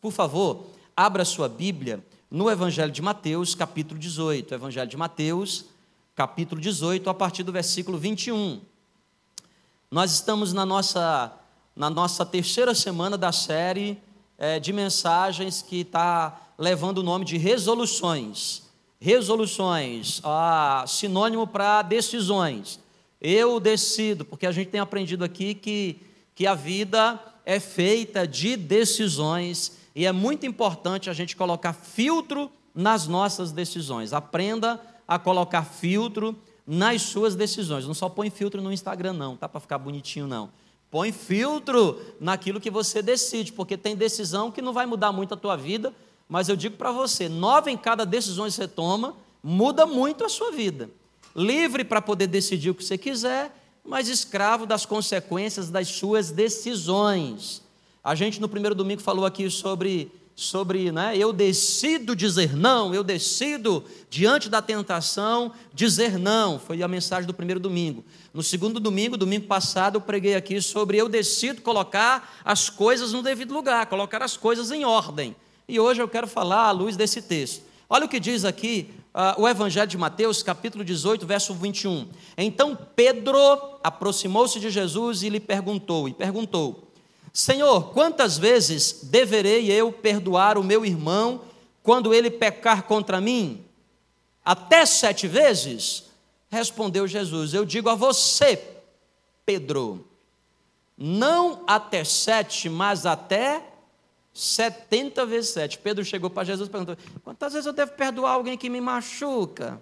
Por favor, abra sua Bíblia no Evangelho de Mateus, capítulo 18. Evangelho de Mateus, capítulo 18, a partir do versículo 21. Nós estamos na nossa, na nossa terceira semana da série é, de mensagens que está levando o nome de resoluções. Resoluções, ah, sinônimo para decisões. Eu decido, porque a gente tem aprendido aqui que, que a vida é feita de decisões e é muito importante a gente colocar filtro nas nossas decisões. Aprenda a colocar filtro nas suas decisões. Não só põe filtro no Instagram, não, tá para ficar bonitinho, não. Põe filtro naquilo que você decide, porque tem decisão que não vai mudar muito a tua vida, mas eu digo para você, nove em cada decisão que você toma, muda muito a sua vida. Livre para poder decidir o que você quiser, mas escravo das consequências das suas decisões. A gente no primeiro domingo falou aqui sobre, sobre né, eu decido dizer não, eu decido, diante da tentação, dizer não. Foi a mensagem do primeiro domingo. No segundo domingo, domingo passado, eu preguei aqui sobre eu decido colocar as coisas no devido lugar, colocar as coisas em ordem. E hoje eu quero falar à luz desse texto. Olha o que diz aqui uh, o Evangelho de Mateus, capítulo 18, verso 21. Então Pedro aproximou-se de Jesus e lhe perguntou, e perguntou: Senhor, quantas vezes deverei eu perdoar o meu irmão quando ele pecar contra mim? Até sete vezes? Respondeu Jesus: Eu digo a você, Pedro, não até sete, mas até setenta vezes sete. Pedro chegou para Jesus e perguntou: Quantas vezes eu devo perdoar alguém que me machuca?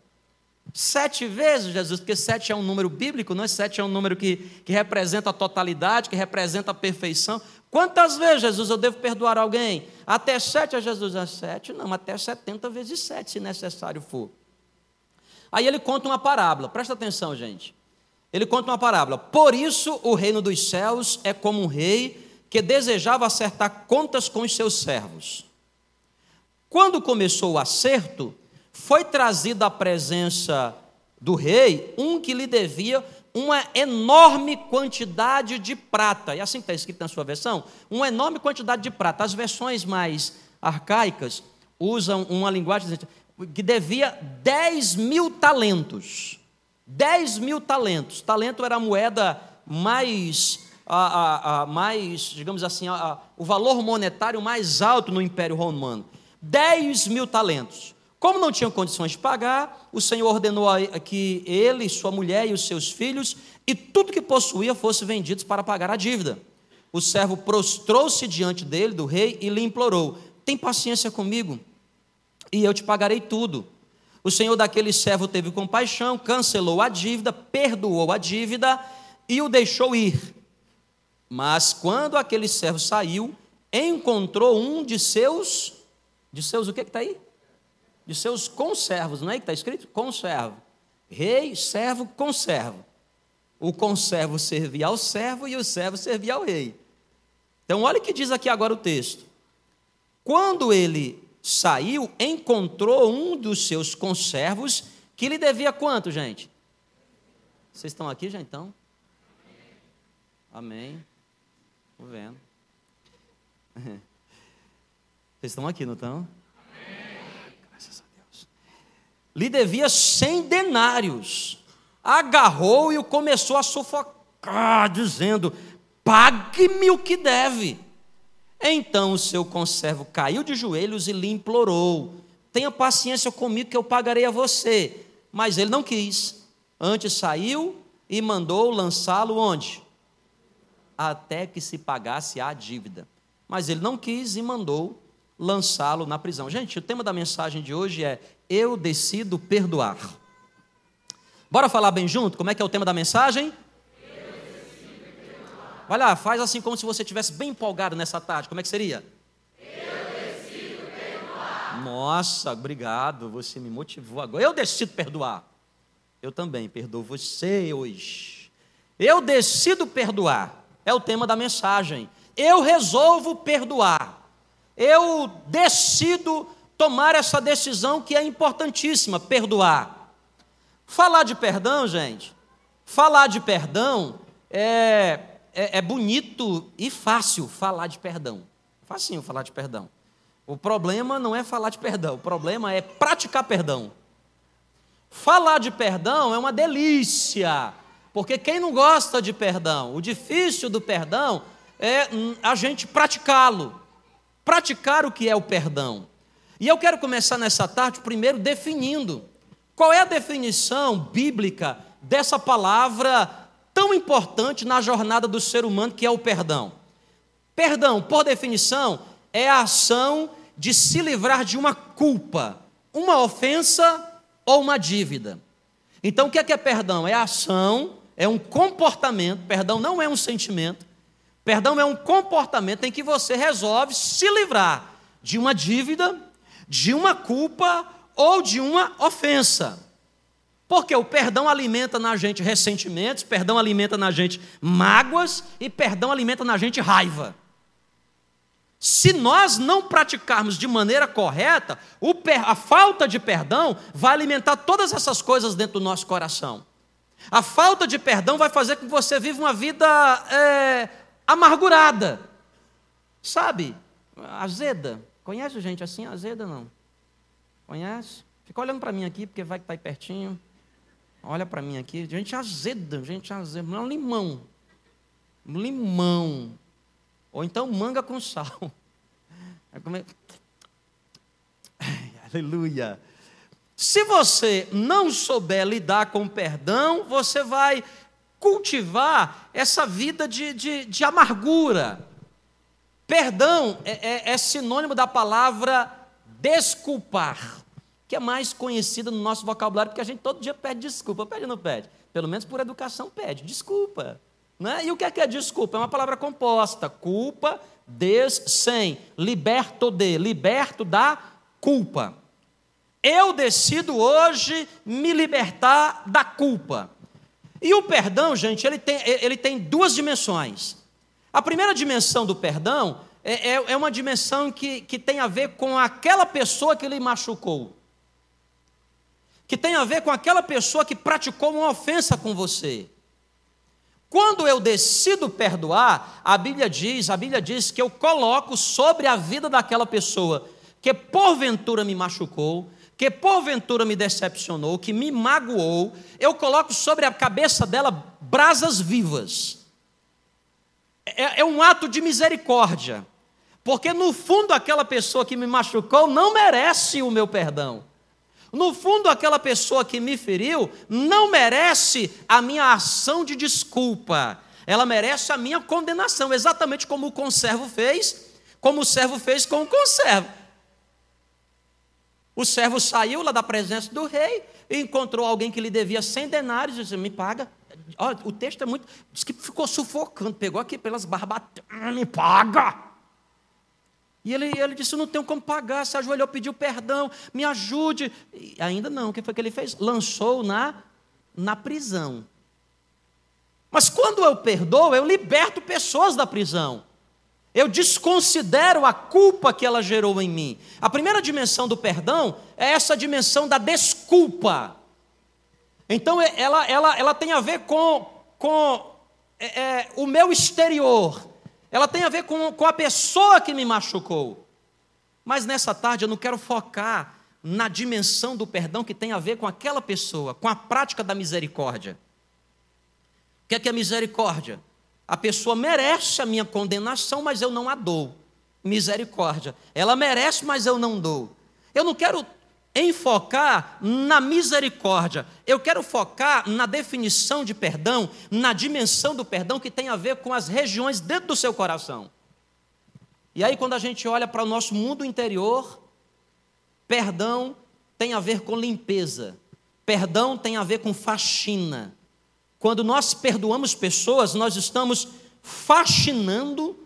Sete vezes, Jesus, porque sete é um número bíblico, não é? Sete é um número que, que representa a totalidade, que representa a perfeição. Quantas vezes, Jesus, eu devo perdoar alguém? Até sete a Jesus, é sete? Não, até setenta vezes sete, se necessário for. Aí ele conta uma parábola, presta atenção, gente. Ele conta uma parábola. Por isso o reino dos céus é como um rei que desejava acertar contas com os seus servos. Quando começou o acerto, foi trazido à presença do rei um que lhe devia uma enorme quantidade de prata. E assim está escrito na sua versão: uma enorme quantidade de prata. As versões mais arcaicas usam uma linguagem que devia 10 mil talentos. 10 mil talentos. Talento era a moeda mais, a, a, a mais digamos assim, a, o valor monetário mais alto no Império Romano. 10 mil talentos. Como não tinham condições de pagar, o Senhor ordenou que ele, sua mulher e os seus filhos e tudo que possuía fosse vendidos para pagar a dívida. O servo prostrou-se diante dele, do rei, e lhe implorou: Tem paciência comigo, e eu te pagarei tudo. O senhor daquele servo teve compaixão, cancelou a dívida, perdoou a dívida e o deixou ir. Mas quando aquele servo saiu, encontrou um de seus, de seus o que está aí? De seus conservos, não é que está escrito? Conservo. Rei, servo, conservo. O conservo servia ao servo e o servo servia ao rei. Então, olha o que diz aqui agora o texto. Quando ele saiu, encontrou um dos seus conservos que lhe devia quanto, gente? Vocês estão aqui já então? Amém. Estou vendo. Vocês estão aqui, não estão? Lhe devia cem denários. Agarrou e o começou a sufocar, dizendo: Pague-me o que deve. Então o seu conservo caiu de joelhos e lhe implorou: Tenha paciência comigo que eu pagarei a você. Mas ele não quis. Antes saiu e mandou lançá-lo onde? Até que se pagasse a dívida. Mas ele não quis e mandou lançá-lo na prisão. Gente, o tema da mensagem de hoje é eu decido perdoar. Bora falar bem junto? Como é que é o tema da mensagem? Vai lá, faz assim como se você estivesse bem empolgado nessa tarde. Como é que seria? Nossa, obrigado. Você me motivou agora. Eu decido perdoar. Eu também perdoo você hoje. Eu decido perdoar. É o tema da mensagem. Eu resolvo perdoar. Eu decido tomar essa decisão que é importantíssima, perdoar. Falar de perdão, gente, falar de perdão é, é, é bonito e fácil falar de perdão. Facinho falar de perdão. O problema não é falar de perdão, o problema é praticar perdão. Falar de perdão é uma delícia, porque quem não gosta de perdão, o difícil do perdão é a gente praticá-lo, praticar o que é o perdão. E eu quero começar nessa tarde primeiro definindo qual é a definição bíblica dessa palavra tão importante na jornada do ser humano que é o perdão. Perdão, por definição, é a ação de se livrar de uma culpa, uma ofensa ou uma dívida. Então, o que é, que é perdão? É ação, é um comportamento, perdão não é um sentimento, perdão é um comportamento em que você resolve se livrar de uma dívida, de uma culpa ou de uma ofensa. Porque o perdão alimenta na gente ressentimentos, perdão alimenta na gente mágoas e perdão alimenta na gente raiva. Se nós não praticarmos de maneira correta, a falta de perdão vai alimentar todas essas coisas dentro do nosso coração. A falta de perdão vai fazer com que você viva uma vida é, amargurada, sabe? Azeda. Conhece gente assim, azeda não? Conhece? Fica olhando para mim aqui, porque vai que está aí pertinho. Olha para mim aqui, gente azeda, gente azeda. Não, limão. Limão. Ou então manga com sal. Come... aleluia. Se você não souber lidar com perdão, você vai cultivar essa vida de, de, de amargura. Perdão é, é, é sinônimo da palavra desculpar, que é mais conhecida no nosso vocabulário, porque a gente todo dia pede desculpa. Pede ou não pede? Pelo menos por educação pede. Desculpa. Né? E o que é, que é desculpa? É uma palavra composta. Culpa, des, sem. Liberto de, liberto da culpa. Eu decido hoje me libertar da culpa. E o perdão, gente, ele tem, ele tem duas dimensões. A primeira dimensão do perdão é, é, é uma dimensão que, que tem a ver com aquela pessoa que lhe machucou. Que tem a ver com aquela pessoa que praticou uma ofensa com você. Quando eu decido perdoar, a Bíblia diz, a Bíblia diz que eu coloco sobre a vida daquela pessoa que porventura me machucou, que porventura me decepcionou, que me magoou, eu coloco sobre a cabeça dela brasas vivas. É, é um ato de misericórdia, porque no fundo aquela pessoa que me machucou não merece o meu perdão. No fundo, aquela pessoa que me feriu não merece a minha ação de desculpa, ela merece a minha condenação, exatamente como o conservo fez, como o servo fez com o conservo. O servo saiu lá da presença do rei e encontrou alguém que lhe devia 100 denários e disse: Me paga. Olha, o texto é muito. Diz que ficou sufocando, pegou aqui pelas barbatanas, me paga. E ele, ele disse: Não tenho como pagar. Se ajoelhou, pediu perdão, me ajude. E ainda não. O que foi que ele fez? Lançou na, na prisão. Mas quando eu perdoo, eu liberto pessoas da prisão. Eu desconsidero a culpa que ela gerou em mim. A primeira dimensão do perdão é essa dimensão da desculpa. Então, é, ela, ela, ela tem a ver com, com é, é, o meu exterior ela tem a ver com, com a pessoa que me machucou. Mas nessa tarde eu não quero focar na dimensão do perdão que tem a ver com aquela pessoa, com a prática da misericórdia. O que é, que é misericórdia? A pessoa merece a minha condenação, mas eu não a dou. Misericórdia. Ela merece, mas eu não dou. Eu não quero enfocar na misericórdia. Eu quero focar na definição de perdão, na dimensão do perdão que tem a ver com as regiões dentro do seu coração. E aí, quando a gente olha para o nosso mundo interior, perdão tem a ver com limpeza, perdão tem a ver com faxina. Quando nós perdoamos pessoas, nós estamos faxinando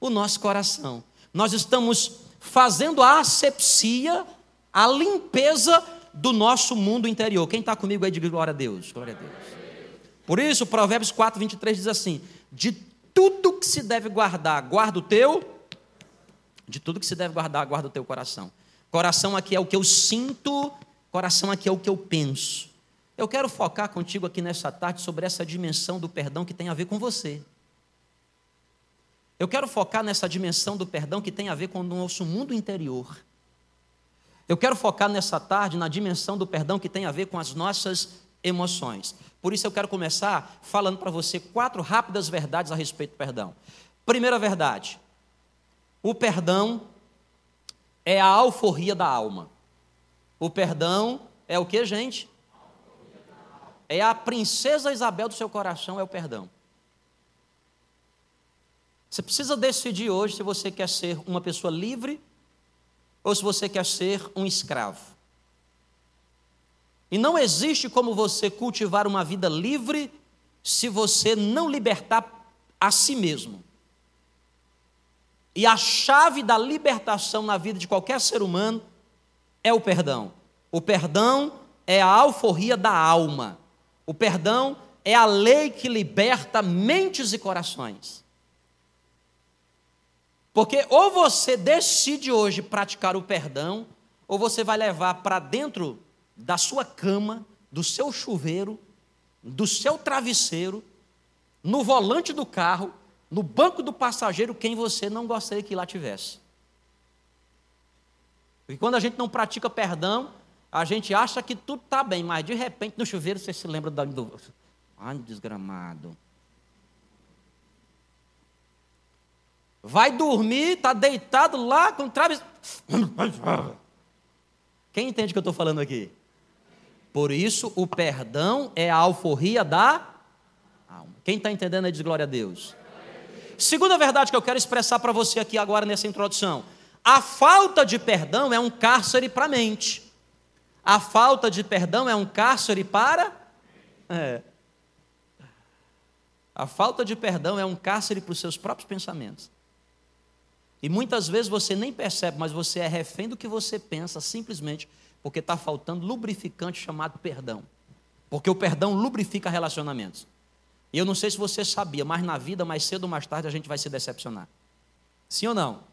o nosso coração, nós estamos fazendo a asepsia a limpeza do nosso mundo interior. Quem está comigo aí, diga glória a Deus. Glória a Deus. Por isso, Provérbios 4, 23 diz assim: De tudo que se deve guardar, guarda o teu. De tudo que se deve guardar, guarda o teu coração. Coração aqui é o que eu sinto, coração aqui é o que eu penso. Eu quero focar contigo aqui nessa tarde sobre essa dimensão do perdão que tem a ver com você. Eu quero focar nessa dimensão do perdão que tem a ver com o nosso mundo interior. Eu quero focar nessa tarde na dimensão do perdão que tem a ver com as nossas emoções. Por isso eu quero começar falando para você quatro rápidas verdades a respeito do perdão. Primeira verdade: o perdão é a alforria da alma. O perdão é o que, gente? É a princesa Isabel do seu coração, é o perdão. Você precisa decidir hoje se você quer ser uma pessoa livre ou se você quer ser um escravo. E não existe como você cultivar uma vida livre se você não libertar a si mesmo. E a chave da libertação na vida de qualquer ser humano é o perdão. O perdão é a alforria da alma. O perdão é a lei que liberta mentes e corações. Porque ou você decide hoje praticar o perdão, ou você vai levar para dentro da sua cama, do seu chuveiro, do seu travesseiro, no volante do carro, no banco do passageiro, quem você não gostaria que lá tivesse. Porque quando a gente não pratica perdão, a gente acha que tudo está bem, mas de repente no chuveiro você se lembra do. Ai, desgramado. Vai dormir, está deitado lá com travesseiro. Quem entende o que eu estou falando aqui? Por isso, o perdão é a alforria da alma. Quem está entendendo aí diz glória a Deus. Segunda verdade que eu quero expressar para você aqui agora nessa introdução: a falta de perdão é um cárcere para a mente. A falta de perdão é um cárcere para. É. A falta de perdão é um cárcere para os seus próprios pensamentos. E muitas vezes você nem percebe, mas você é refém do que você pensa, simplesmente porque está faltando lubrificante chamado perdão. Porque o perdão lubrifica relacionamentos. E eu não sei se você sabia, mas na vida, mais cedo ou mais tarde, a gente vai se decepcionar. Sim ou não?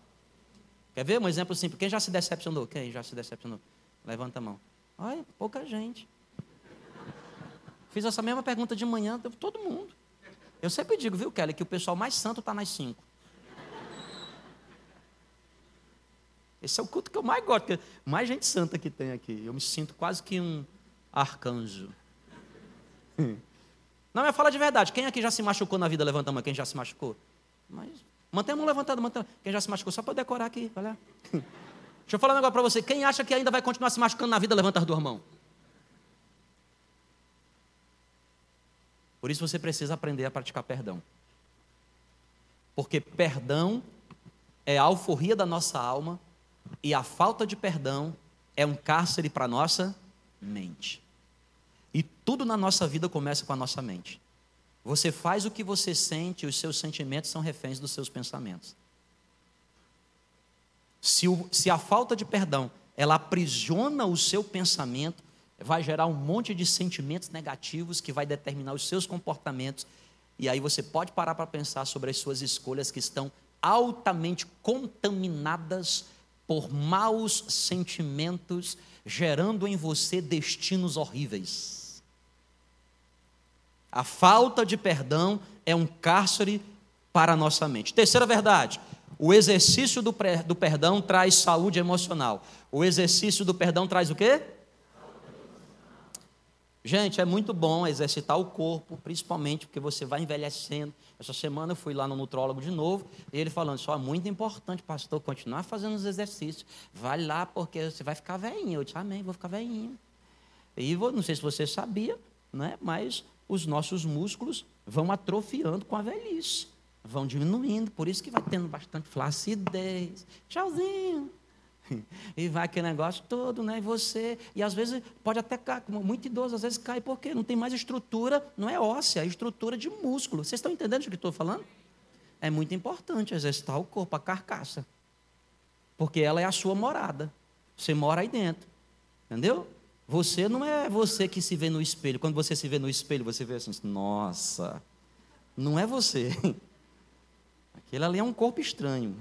Quer ver um exemplo simples? Quem já se decepcionou? Quem já se decepcionou? Levanta a mão. Olha, pouca gente. Fiz essa mesma pergunta de manhã, todo mundo. Eu sempre digo, viu, Kelly, que o pessoal mais santo está nas cinco. Esse é o culto que eu mais gosto. Mais gente santa que tem aqui. Eu me sinto quase que um arcanjo. Não, mas fala de verdade. Quem aqui já se machucou na vida? Levanta a mão. Quem já se machucou? Mas mantém a mão levantada. Mantém... Quem já se machucou? Só para decorar aqui. Olha. Deixa eu falar um negócio para você. Quem acha que ainda vai continuar se machucando na vida? Levanta as duas mãos. Por isso você precisa aprender a praticar perdão. Porque perdão é a alforria da nossa alma e a falta de perdão é um cárcere para a nossa mente. E tudo na nossa vida começa com a nossa mente. Você faz o que você sente, os seus sentimentos são reféns dos seus pensamentos. Se, o, se a falta de perdão ela aprisiona o seu pensamento, vai gerar um monte de sentimentos negativos que vai determinar os seus comportamentos. E aí você pode parar para pensar sobre as suas escolhas que estão altamente contaminadas por maus sentimentos, gerando em você destinos horríveis. A falta de perdão é um cárcere para a nossa mente. Terceira verdade: o exercício do, do perdão traz saúde emocional. O exercício do perdão traz o quê? Gente, é muito bom exercitar o corpo, principalmente porque você vai envelhecendo. Essa semana eu fui lá no nutrólogo de novo, e ele falando, só é muito importante, pastor, continuar fazendo os exercícios. Vai lá, porque você vai ficar velhinho. Eu disse, amém, vou ficar velhinho. E vou, não sei se você sabia, né, mas os nossos músculos vão atrofiando com a velhice. Vão diminuindo, por isso que vai tendo bastante flacidez. Tchauzinho. E vai aquele negócio todo, né? E você, e às vezes pode até cair, muito idoso, às vezes cai porque não tem mais estrutura, não é óssea, é estrutura de músculo. Vocês estão entendendo o que estou falando? É muito importante exercitar o corpo, a carcaça. Porque ela é a sua morada. Você mora aí dentro. Entendeu? Você não é você que se vê no espelho. Quando você se vê no espelho, você vê assim, nossa, não é você. Aquele ali é um corpo estranho.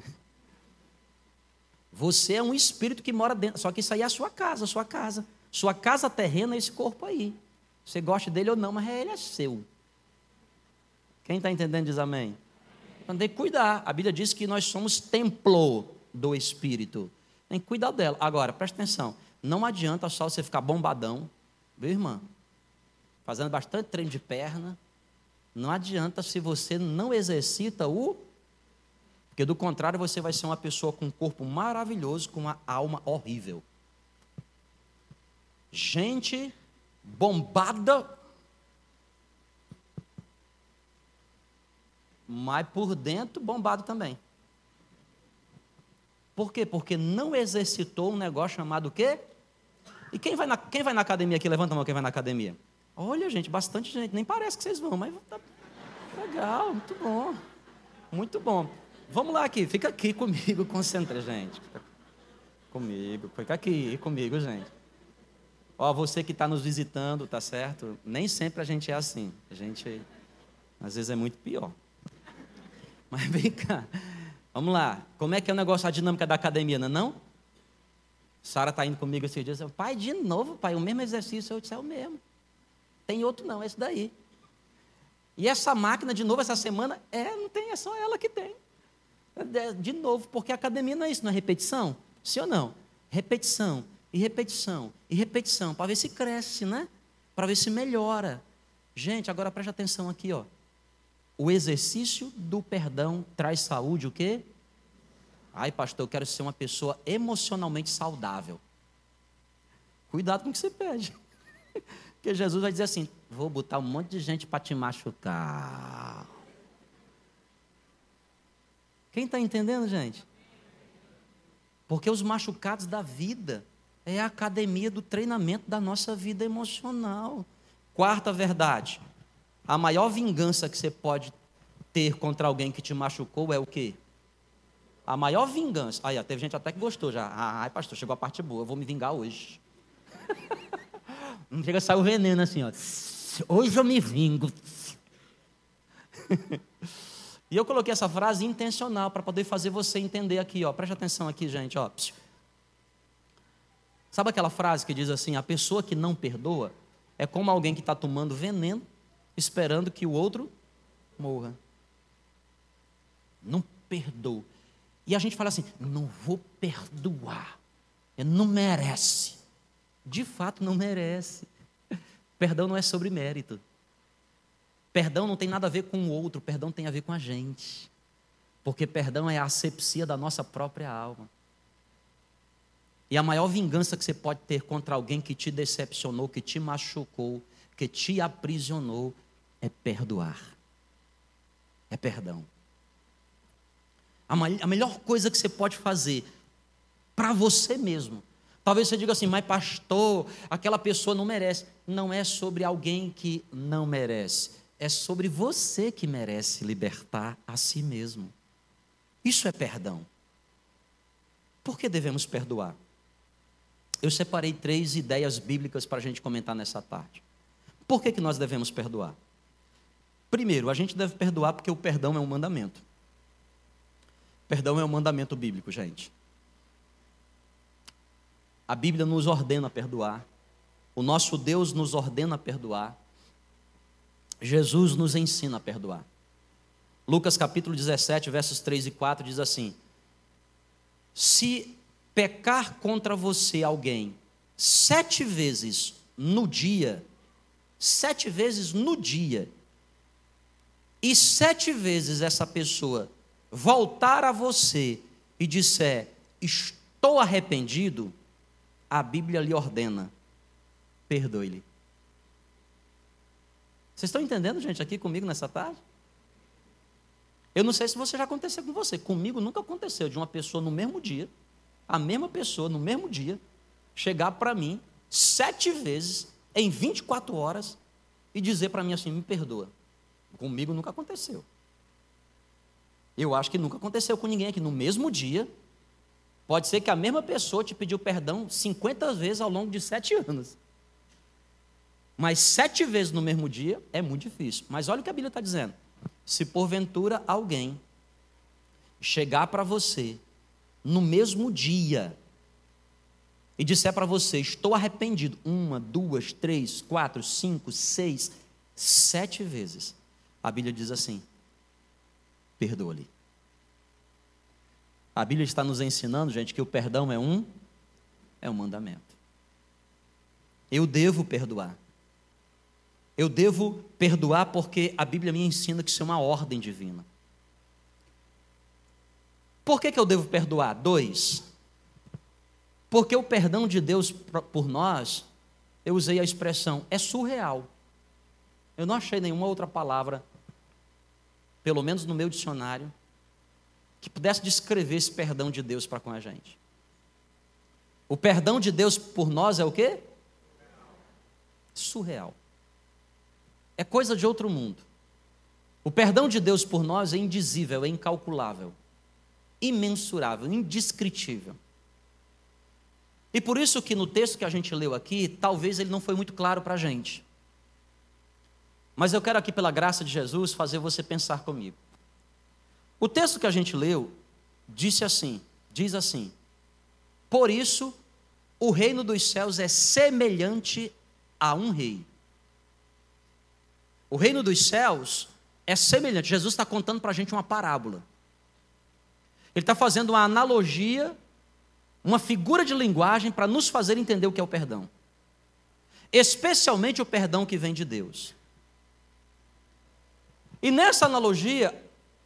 Você é um espírito que mora dentro. Só que isso aí é a sua casa, a sua casa. Sua casa terrena é esse corpo aí. Você gosta dele ou não, mas ele é seu. Quem está entendendo diz amém. Então tem que cuidar. A Bíblia diz que nós somos templo do Espírito. Tem que cuidar dela. Agora, presta atenção. Não adianta só você ficar bombadão, viu, irmã? Fazendo bastante treino de perna. Não adianta se você não exercita o. Porque do contrário, você vai ser uma pessoa com um corpo maravilhoso, com uma alma horrível. Gente bombada, mas por dentro bombado também. Por quê? Porque não exercitou um negócio chamado o quê? E quem vai na, quem vai na academia aqui? Levanta a mão quem vai na academia. Olha, gente, bastante gente. Nem parece que vocês vão, mas tá legal, muito bom. Muito bom. Vamos lá aqui, fica aqui comigo, concentra, gente. Comigo, fica aqui comigo, gente. Ó, você que está nos visitando, tá certo? Nem sempre a gente é assim. A gente, às vezes, é muito pior. Mas vem cá. Vamos lá. Como é que é o negócio, a dinâmica da academia, não é não? Sara está indo comigo esses dias. Pai, de novo, pai, o mesmo exercício. Eu disse, é o mesmo. Tem outro não, é esse daí. E essa máquina, de novo, essa semana, é, não tem, é só ela que tem. É, de novo, porque a academia não é isso, não é repetição? Sim ou não? Repetição, e repetição, e repetição, para ver se cresce, né? Para ver se melhora. Gente, agora preste atenção aqui, ó. O exercício do perdão traz saúde, o quê? Ai, pastor, eu quero ser uma pessoa emocionalmente saudável. Cuidado com o que você pede. Porque Jesus vai dizer assim: vou botar um monte de gente para te machucar. Quem está entendendo, gente? Porque os machucados da vida é a academia do treinamento da nossa vida emocional. Quarta verdade: a maior vingança que você pode ter contra alguém que te machucou é o quê? A maior vingança. Aí, teve gente até que gostou já. Ah, ai, pastor, chegou a parte boa, eu vou me vingar hoje. Não chega a sair o veneno assim, ó. Hoje eu me vingo. e eu coloquei essa frase intencional para poder fazer você entender aqui, ó. Preste atenção aqui, gente, ó. Sabe aquela frase que diz assim: a pessoa que não perdoa é como alguém que está tomando veneno, esperando que o outro morra. Não perdoa. E a gente fala assim: não vou perdoar. Ele não merece. De fato, não merece. Perdão não é sobre mérito. Perdão não tem nada a ver com o outro, perdão tem a ver com a gente. Porque perdão é a asepsia da nossa própria alma. E a maior vingança que você pode ter contra alguém que te decepcionou, que te machucou, que te aprisionou, é perdoar. É perdão. A, a melhor coisa que você pode fazer para você mesmo. Talvez você diga assim, mas pastor, aquela pessoa não merece. Não é sobre alguém que não merece. É sobre você que merece libertar a si mesmo. Isso é perdão. Por que devemos perdoar? Eu separei três ideias bíblicas para a gente comentar nessa tarde. Por que, que nós devemos perdoar? Primeiro, a gente deve perdoar porque o perdão é um mandamento. Perdão é um mandamento bíblico, gente. A Bíblia nos ordena perdoar. O nosso Deus nos ordena perdoar. Jesus nos ensina a perdoar. Lucas capítulo 17, versos 3 e 4 diz assim: Se pecar contra você alguém sete vezes no dia, sete vezes no dia, e sete vezes essa pessoa voltar a você e disser: Estou arrependido, a Bíblia lhe ordena: perdoe-lhe. Vocês estão entendendo, gente, aqui comigo nessa tarde? Eu não sei se você já aconteceu com você. Comigo nunca aconteceu de uma pessoa no mesmo dia, a mesma pessoa no mesmo dia, chegar para mim sete vezes em 24 horas e dizer para mim assim: me perdoa. Comigo nunca aconteceu. Eu acho que nunca aconteceu com ninguém aqui. No mesmo dia, pode ser que a mesma pessoa te pediu perdão 50 vezes ao longo de sete anos. Mas sete vezes no mesmo dia é muito difícil. Mas olha o que a Bíblia está dizendo. Se porventura alguém chegar para você no mesmo dia e disser para você: Estou arrependido, uma, duas, três, quatro, cinco, seis, sete vezes, a Bíblia diz assim: perdoa-lhe. A Bíblia está nos ensinando, gente, que o perdão é um é um mandamento. Eu devo perdoar. Eu devo perdoar porque a Bíblia me ensina que isso é uma ordem divina. Por que, que eu devo perdoar? Dois. Porque o perdão de Deus por nós, eu usei a expressão, é surreal. Eu não achei nenhuma outra palavra, pelo menos no meu dicionário, que pudesse descrever esse perdão de Deus para com a gente. O perdão de Deus por nós é o quê? Surreal. É coisa de outro mundo. O perdão de Deus por nós é indizível, é incalculável, imensurável, indescritível. E por isso que no texto que a gente leu aqui, talvez ele não foi muito claro para a gente. Mas eu quero aqui, pela graça de Jesus, fazer você pensar comigo. O texto que a gente leu disse assim, diz assim: Por isso o reino dos céus é semelhante a um rei. O reino dos céus é semelhante. Jesus está contando para a gente uma parábola. Ele está fazendo uma analogia, uma figura de linguagem para nos fazer entender o que é o perdão. Especialmente o perdão que vem de Deus. E nessa analogia,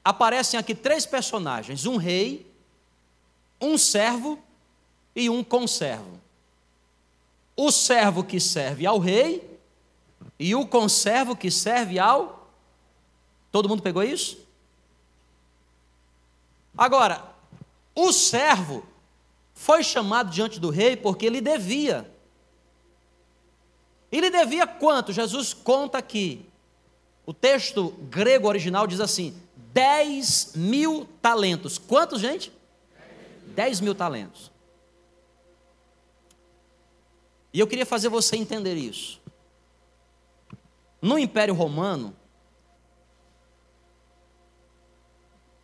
aparecem aqui três personagens: um rei, um servo e um conservo. O servo que serve ao rei e o conservo que serve ao. Todo mundo pegou isso? Agora, o servo foi chamado diante do rei porque ele devia. Ele devia quanto? Jesus conta aqui. O texto grego original diz assim: 10 mil talentos. Quantos, gente? 10 mil talentos. E eu queria fazer você entender isso. No Império Romano,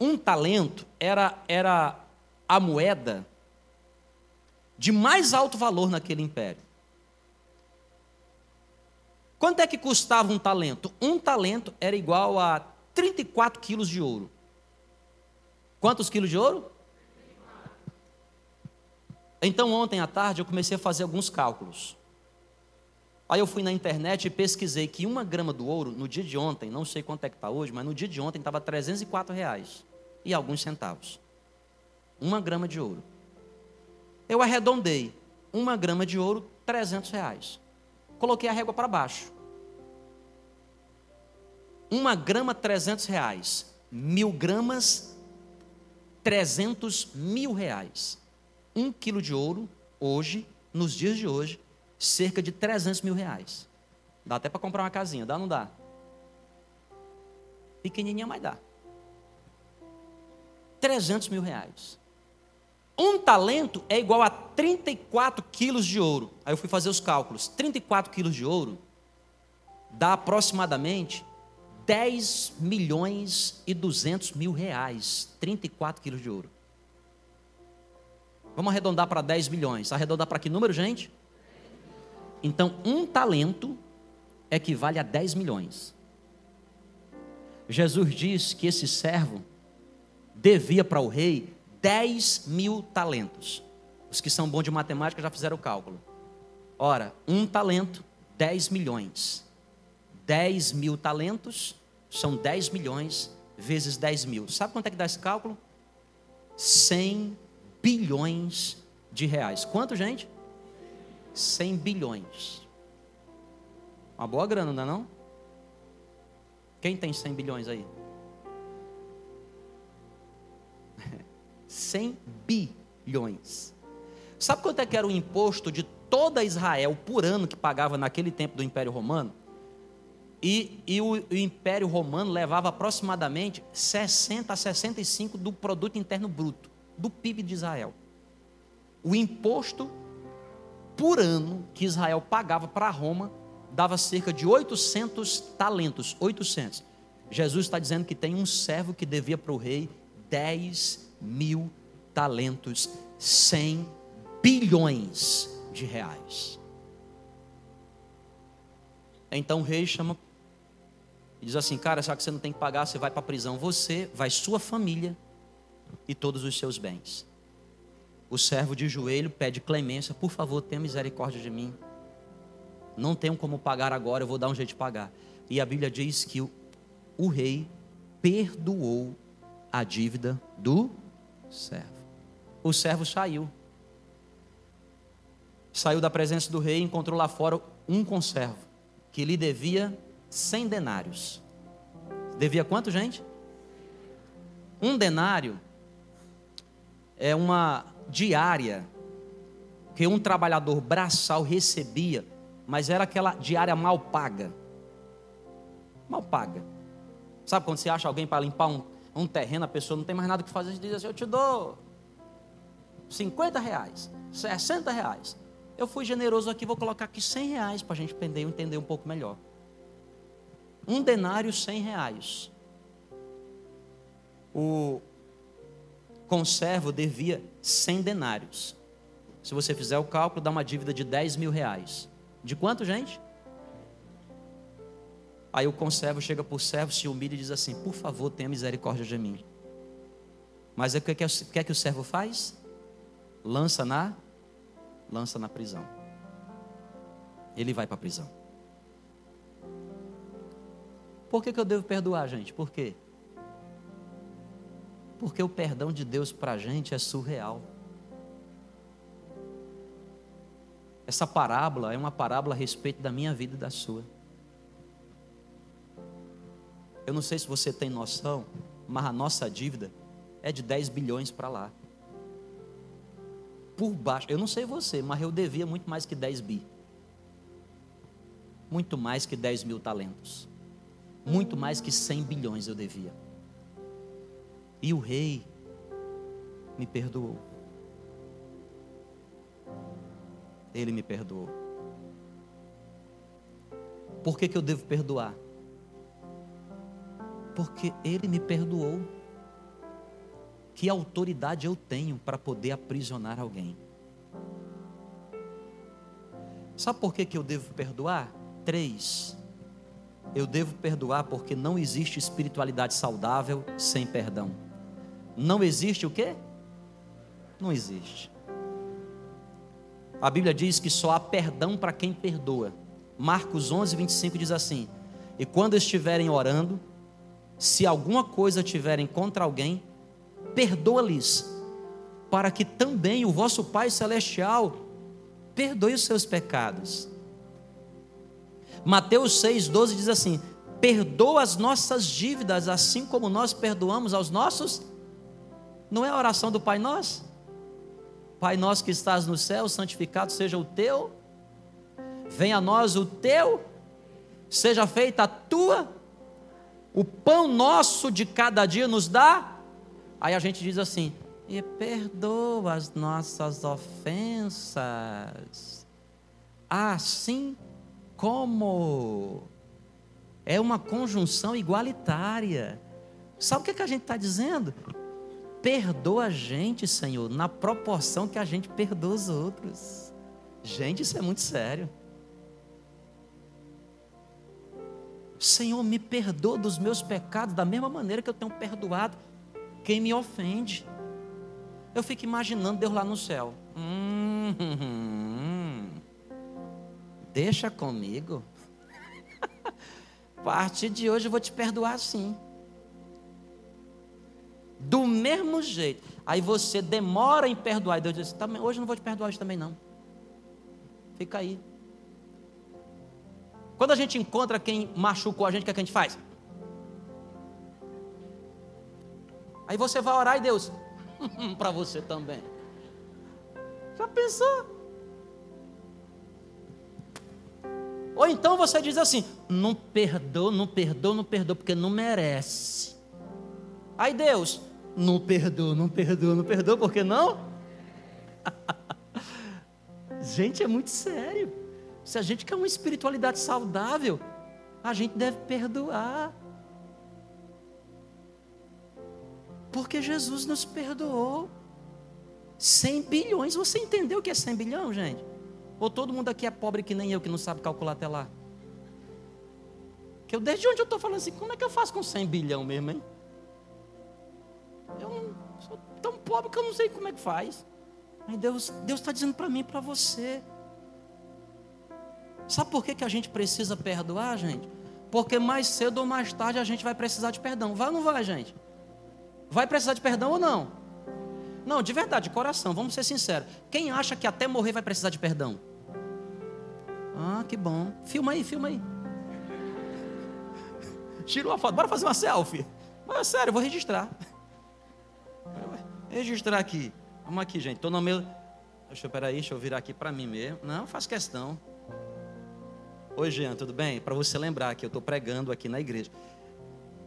um talento era, era a moeda de mais alto valor naquele império. Quanto é que custava um talento? Um talento era igual a 34 quilos de ouro. Quantos quilos de ouro? Então, ontem à tarde, eu comecei a fazer alguns cálculos. Aí eu fui na internet e pesquisei que uma grama do ouro, no dia de ontem, não sei quanto é que está hoje, mas no dia de ontem estava 304 reais e alguns centavos. Uma grama de ouro. Eu arredondei. Uma grama de ouro, 300 reais. Coloquei a régua para baixo. Uma grama, 300 reais. Mil gramas, 300 mil reais. Um quilo de ouro, hoje, nos dias de hoje, cerca de 300 mil reais. Dá até para comprar uma casinha, dá ou não dá? Pequenininha, mas dá. 300 mil reais. Um talento é igual a 34 quilos de ouro. Aí eu fui fazer os cálculos. 34 quilos de ouro dá aproximadamente 10 milhões e 200 mil reais. 34 quilos de ouro. Vamos arredondar para 10 milhões. Arredondar para que número, gente? Então, um talento equivale a 10 milhões. Jesus diz que esse servo devia para o rei 10 mil talentos. Os que são bons de matemática já fizeram o cálculo. Ora, um talento, 10 milhões. 10 mil talentos são 10 milhões vezes 10 mil. Sabe quanto é que dá esse cálculo? 100 bilhões de reais. Quanto, gente? 100 bilhões. Uma boa grana, não é não? Quem tem 100 bilhões aí? 100 bilhões. Sabe quanto é que era o imposto de toda Israel por ano que pagava naquele tempo do Império Romano? E, e o, o, Império Romano levava aproximadamente 60 a 65 do produto interno bruto, do PIB de Israel. O imposto por ano que Israel pagava para Roma dava cerca de 800 talentos, 800. Jesus está dizendo que tem um servo que devia para o rei 10 mil talentos, 100 bilhões de reais. Então o rei chama e diz assim: Cara, já que você não tem que pagar, você vai para a prisão. Você, vai sua família e todos os seus bens. O servo de joelho pede clemência: Por favor, tenha misericórdia de mim. Não tenho como pagar agora, eu vou dar um jeito de pagar. E a Bíblia diz que o, o rei perdoou a dívida do servo. O servo saiu. Saiu da presença do rei e encontrou lá fora um conservo que lhe devia 100 denários. Devia quanto, gente? Um denário é uma diária que um trabalhador braçal recebia, mas era aquela diária mal paga. Mal paga. Sabe quando você acha alguém para limpar um, um terreno, a pessoa não tem mais nada que fazer, você diz assim: Eu te dou 50 reais, 60 reais. Eu fui generoso aqui, vou colocar aqui 100 reais para a gente entender, entender um pouco melhor. Um denário, 100 reais. O conservo devia 100 denários. Se você fizer o cálculo, dá uma dívida de 10 mil reais. De quanto, gente? Aí o conservo chega o servo, se humilha e diz assim: Por favor, tenha misericórdia de mim. Mas o que, que, que é que o servo faz? Lança na, lança na prisão. Ele vai para a prisão. Por que, que eu devo perdoar, gente? Por quê? Porque o perdão de Deus para a gente é surreal. Essa parábola é uma parábola a respeito da minha vida e da sua. Eu não sei se você tem noção, mas a nossa dívida é de 10 bilhões para lá. Por baixo, eu não sei você, mas eu devia muito mais que 10 bi. Muito mais que 10 mil talentos. Muito mais que 100 bilhões eu devia. E o rei me perdoou. Ele me perdoou. Por que, que eu devo perdoar? Porque ele me perdoou. Que autoridade eu tenho para poder aprisionar alguém? Sabe por que, que eu devo perdoar? Três. Eu devo perdoar porque não existe espiritualidade saudável sem perdão. Não existe o quê? Não existe. A Bíblia diz que só há perdão para quem perdoa. Marcos 11, 25 diz assim: E quando estiverem orando, se alguma coisa tiverem contra alguém, perdoa-lhes, para que também o vosso Pai Celestial perdoe os seus pecados. Mateus 6,12 diz assim: Perdoa as nossas dívidas, assim como nós perdoamos aos nossos. Não é a oração do Pai Nosso? Pai nosso que estás no céu, santificado seja o teu, venha a nós o teu, seja feita a tua o pão nosso de cada dia nos dá. Aí a gente diz assim: e perdoa as nossas ofensas, assim como. É uma conjunção igualitária. Sabe o que, é que a gente está dizendo? Perdoa a gente, Senhor, na proporção que a gente perdoa os outros. Gente, isso é muito sério. Senhor, me perdoa dos meus pecados da mesma maneira que eu tenho perdoado quem me ofende. Eu fico imaginando Deus lá no céu. Hum, hum, deixa comigo. A partir de hoje eu vou te perdoar sim. Do mesmo jeito. Aí você demora em perdoar. E Deus diz: hoje eu não vou te perdoar hoje também não. Fica aí. Quando a gente encontra quem machucou a gente, o que, é que a gente faz? Aí você vai orar e Deus, para você também. Já pensou? Ou então você diz assim: não perdoa, não perdoa, não perdoa, porque não merece. Aí Deus, não perdoa, não perdoa, não perdoa, porque não? Gente, é muito sério. Se a gente quer uma espiritualidade saudável, a gente deve perdoar. Porque Jesus nos perdoou. 100 bilhões, você entendeu o que é 100 bilhão, gente? Ou todo mundo aqui é pobre que nem eu, que não sabe calcular até lá? Que eu, desde onde eu estou falando assim, como é que eu faço com 100 bilhão mesmo, hein? Eu sou tão pobre que eu não sei como é que faz. Mas Deus está dizendo para mim e para você. Sabe por que, que a gente precisa perdoar, gente? Porque mais cedo ou mais tarde a gente vai precisar de perdão. Vai ou não vai, gente? Vai precisar de perdão ou não? Não, de verdade, de coração, vamos ser sinceros. Quem acha que até morrer vai precisar de perdão? Ah, que bom. Filma aí, filma aí. Tira uma foto, bora fazer uma selfie. Mas é sério, eu vou registrar. Registrar aqui. Vamos aqui, gente. Estou no meu. Deixa eu, peraí, deixa eu virar aqui para mim mesmo. Não, faço questão. Oi, Jean, tudo bem? Para você lembrar que eu estou pregando aqui na igreja.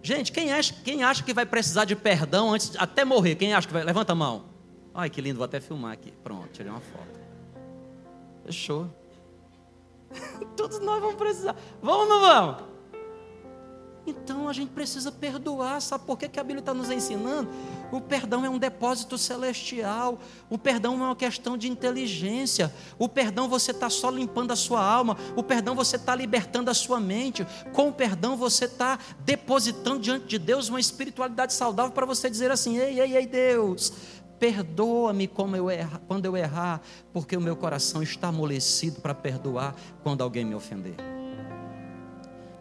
Gente, quem acha, quem acha que vai precisar de perdão antes até morrer? Quem acha que vai? Levanta a mão. Ai, que lindo, vou até filmar aqui. Pronto, tirei uma foto. Fechou. Todos nós vamos precisar. Vamos ou não vamos? Então a gente precisa perdoar. Sabe por que, que a Bíblia está nos ensinando? O perdão é um depósito celestial. O perdão não é uma questão de inteligência. O perdão você está só limpando a sua alma. O perdão você está libertando a sua mente. Com o perdão você está depositando diante de Deus uma espiritualidade saudável para você dizer assim: ei, ei, ei, Deus, perdoa-me quando eu errar, porque o meu coração está amolecido para perdoar quando alguém me ofender.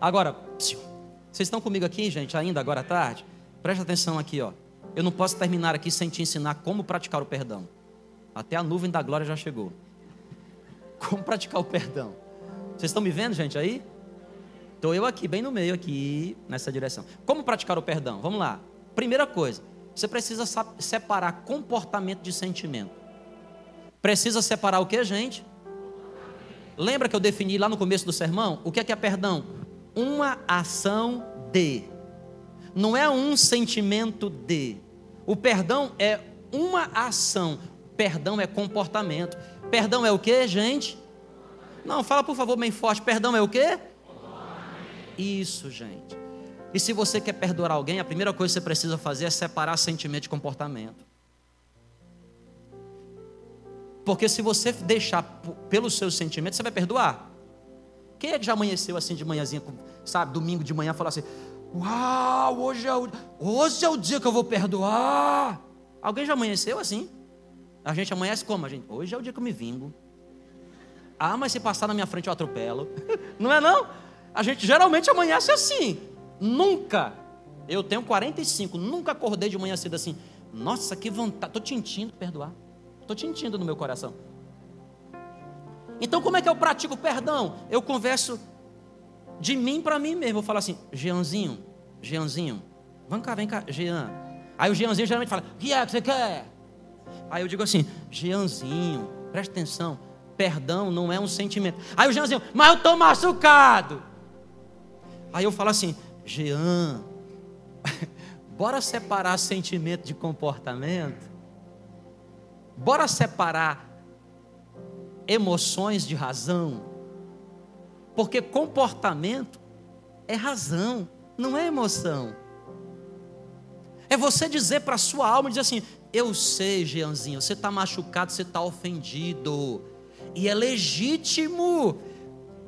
Agora, vocês estão comigo aqui, gente, ainda agora à tarde? Presta atenção aqui, ó. Eu não posso terminar aqui sem te ensinar como praticar o perdão. Até a nuvem da glória já chegou. Como praticar o perdão? Vocês estão me vendo, gente, aí? Estou eu aqui, bem no meio, aqui, nessa direção. Como praticar o perdão? Vamos lá. Primeira coisa, você precisa separar comportamento de sentimento. Precisa separar o que, gente? Lembra que eu defini lá no começo do sermão? O que é que é perdão? uma ação de. Não é um sentimento de. O perdão é uma ação. Perdão é comportamento. Perdão é o que, gente? Não, fala por favor bem forte. Perdão é o que? Isso, gente. E se você quer perdoar alguém, a primeira coisa que você precisa fazer é separar sentimento de comportamento. Porque se você deixar pelos seus sentimentos, você vai perdoar. Quem é que já amanheceu assim de manhãzinha, sabe, domingo de manhã, falou assim: Uau, hoje é, o, hoje é o dia que eu vou perdoar. Alguém já amanheceu assim? A gente amanhece como? A gente, hoje é o dia que eu me vingo. Ah, mas se passar na minha frente eu atropelo. Não é não? A gente geralmente amanhece assim. Nunca. Eu tenho 45, nunca acordei de manhã cedo assim. Nossa, que vontade. Estou tintindo perdoar. Estou tintindo no meu coração. Então, como é que eu pratico perdão? Eu converso de mim para mim mesmo. Eu falo assim, Jeanzinho, Jeanzinho, vem cá, vem cá, Jean. Aí o Jeanzinho geralmente fala, o que é que você quer? Aí eu digo assim, Jeanzinho, presta atenção, perdão não é um sentimento. Aí o Jeanzinho, mas eu estou machucado. Aí eu falo assim, Jean, bora separar sentimento de comportamento? Bora separar emoções de razão. Porque comportamento é razão, não é emoção. É você dizer para a sua alma, dizer assim: Eu sei, Jeanzinho, você está machucado, você está ofendido. E é legítimo.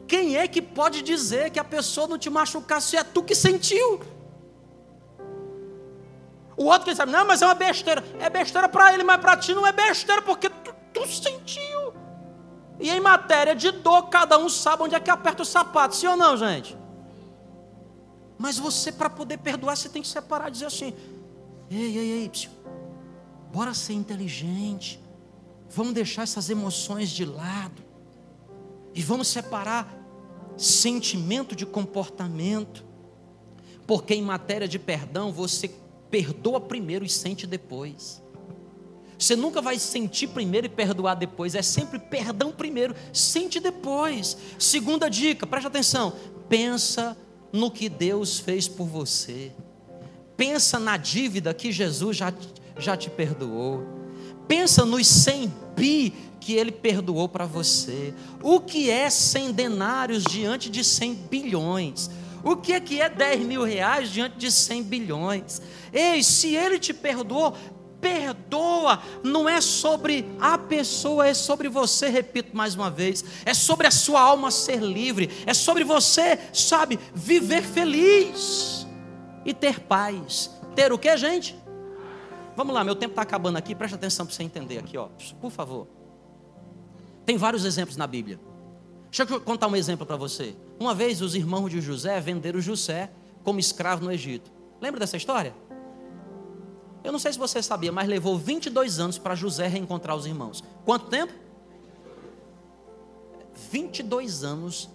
Quem é que pode dizer que a pessoa não te machucar se é tu que sentiu? O outro que sabe, não, mas é uma besteira. É besteira para ele, mas para ti não é besteira, porque tu, tu sentiu. E em matéria de dor, cada um sabe onde é que aperta o sapato, sim ou não, gente? Mas você, para poder perdoar, você tem que separar, dizer assim: ei, ei, ei, psiu, bora ser inteligente, vamos deixar essas emoções de lado, e vamos separar sentimento de comportamento, porque em matéria de perdão, você perdoa primeiro e sente depois. Você nunca vai sentir primeiro e perdoar depois. É sempre perdão primeiro, sente depois. Segunda dica, preste atenção. Pensa no que Deus fez por você. Pensa na dívida que Jesus já, já te perdoou. Pensa nos 100 bi que ele perdoou para você. O que é 100 denários diante de 100 bilhões? O que é que é 10 mil reais diante de 100 bilhões? Ei, se ele te perdoou, perdoa não é sobre a pessoa, é sobre você, repito mais uma vez, é sobre a sua alma ser livre, é sobre você, sabe, viver feliz e ter paz. Ter o que, gente? Vamos lá, meu tempo está acabando aqui, preste atenção para você entender aqui, ó, por favor. Tem vários exemplos na Bíblia. Deixa eu contar um exemplo para você. Uma vez os irmãos de José venderam José como escravo no Egito. Lembra dessa história? Eu não sei se você sabia, mas levou 22 anos para José reencontrar os irmãos. Quanto tempo? 22 anos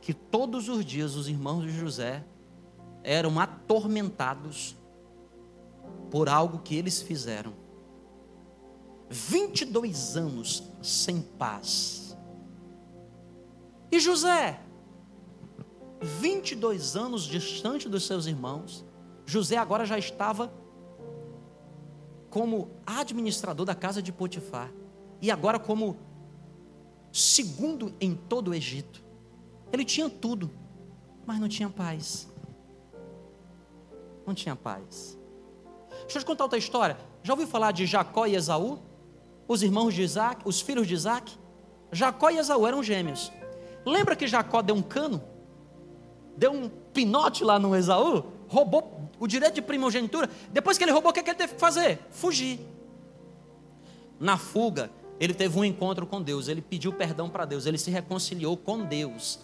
que todos os dias os irmãos de José eram atormentados por algo que eles fizeram. 22 anos sem paz. E José, 22 anos distante dos seus irmãos, José agora já estava como administrador da casa de Potifar e agora como segundo em todo o Egito. Ele tinha tudo, mas não tinha paz. Não tinha paz. Deixa eu te contar outra história. Já ouviu falar de Jacó e Esaú? Os irmãos de Isaac, os filhos de Isaac? Jacó e Esaú eram gêmeos. Lembra que Jacó deu um cano? Deu um pinote lá no Esaú? Roubou o direito de primogenitura. Depois que ele roubou, o que, é que ele teve que fazer? Fugir. Na fuga, ele teve um encontro com Deus, ele pediu perdão para Deus, ele se reconciliou com Deus.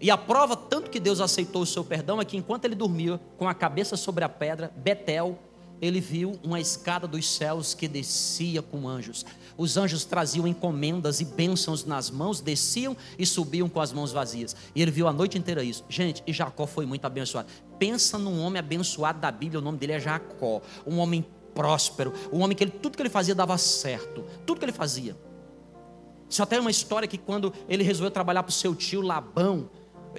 E a prova, tanto que Deus aceitou o seu perdão, é que enquanto ele dormia com a cabeça sobre a pedra, Betel, ele viu uma escada dos céus que descia com anjos. Os anjos traziam encomendas e bênçãos nas mãos, desciam e subiam com as mãos vazias. E ele viu a noite inteira isso. Gente, e Jacó foi muito abençoado. Pensa num homem abençoado da Bíblia, o nome dele é Jacó. Um homem próspero, um homem que ele, tudo que ele fazia dava certo. Tudo que ele fazia. Até é uma história que quando ele resolveu trabalhar para o seu tio Labão,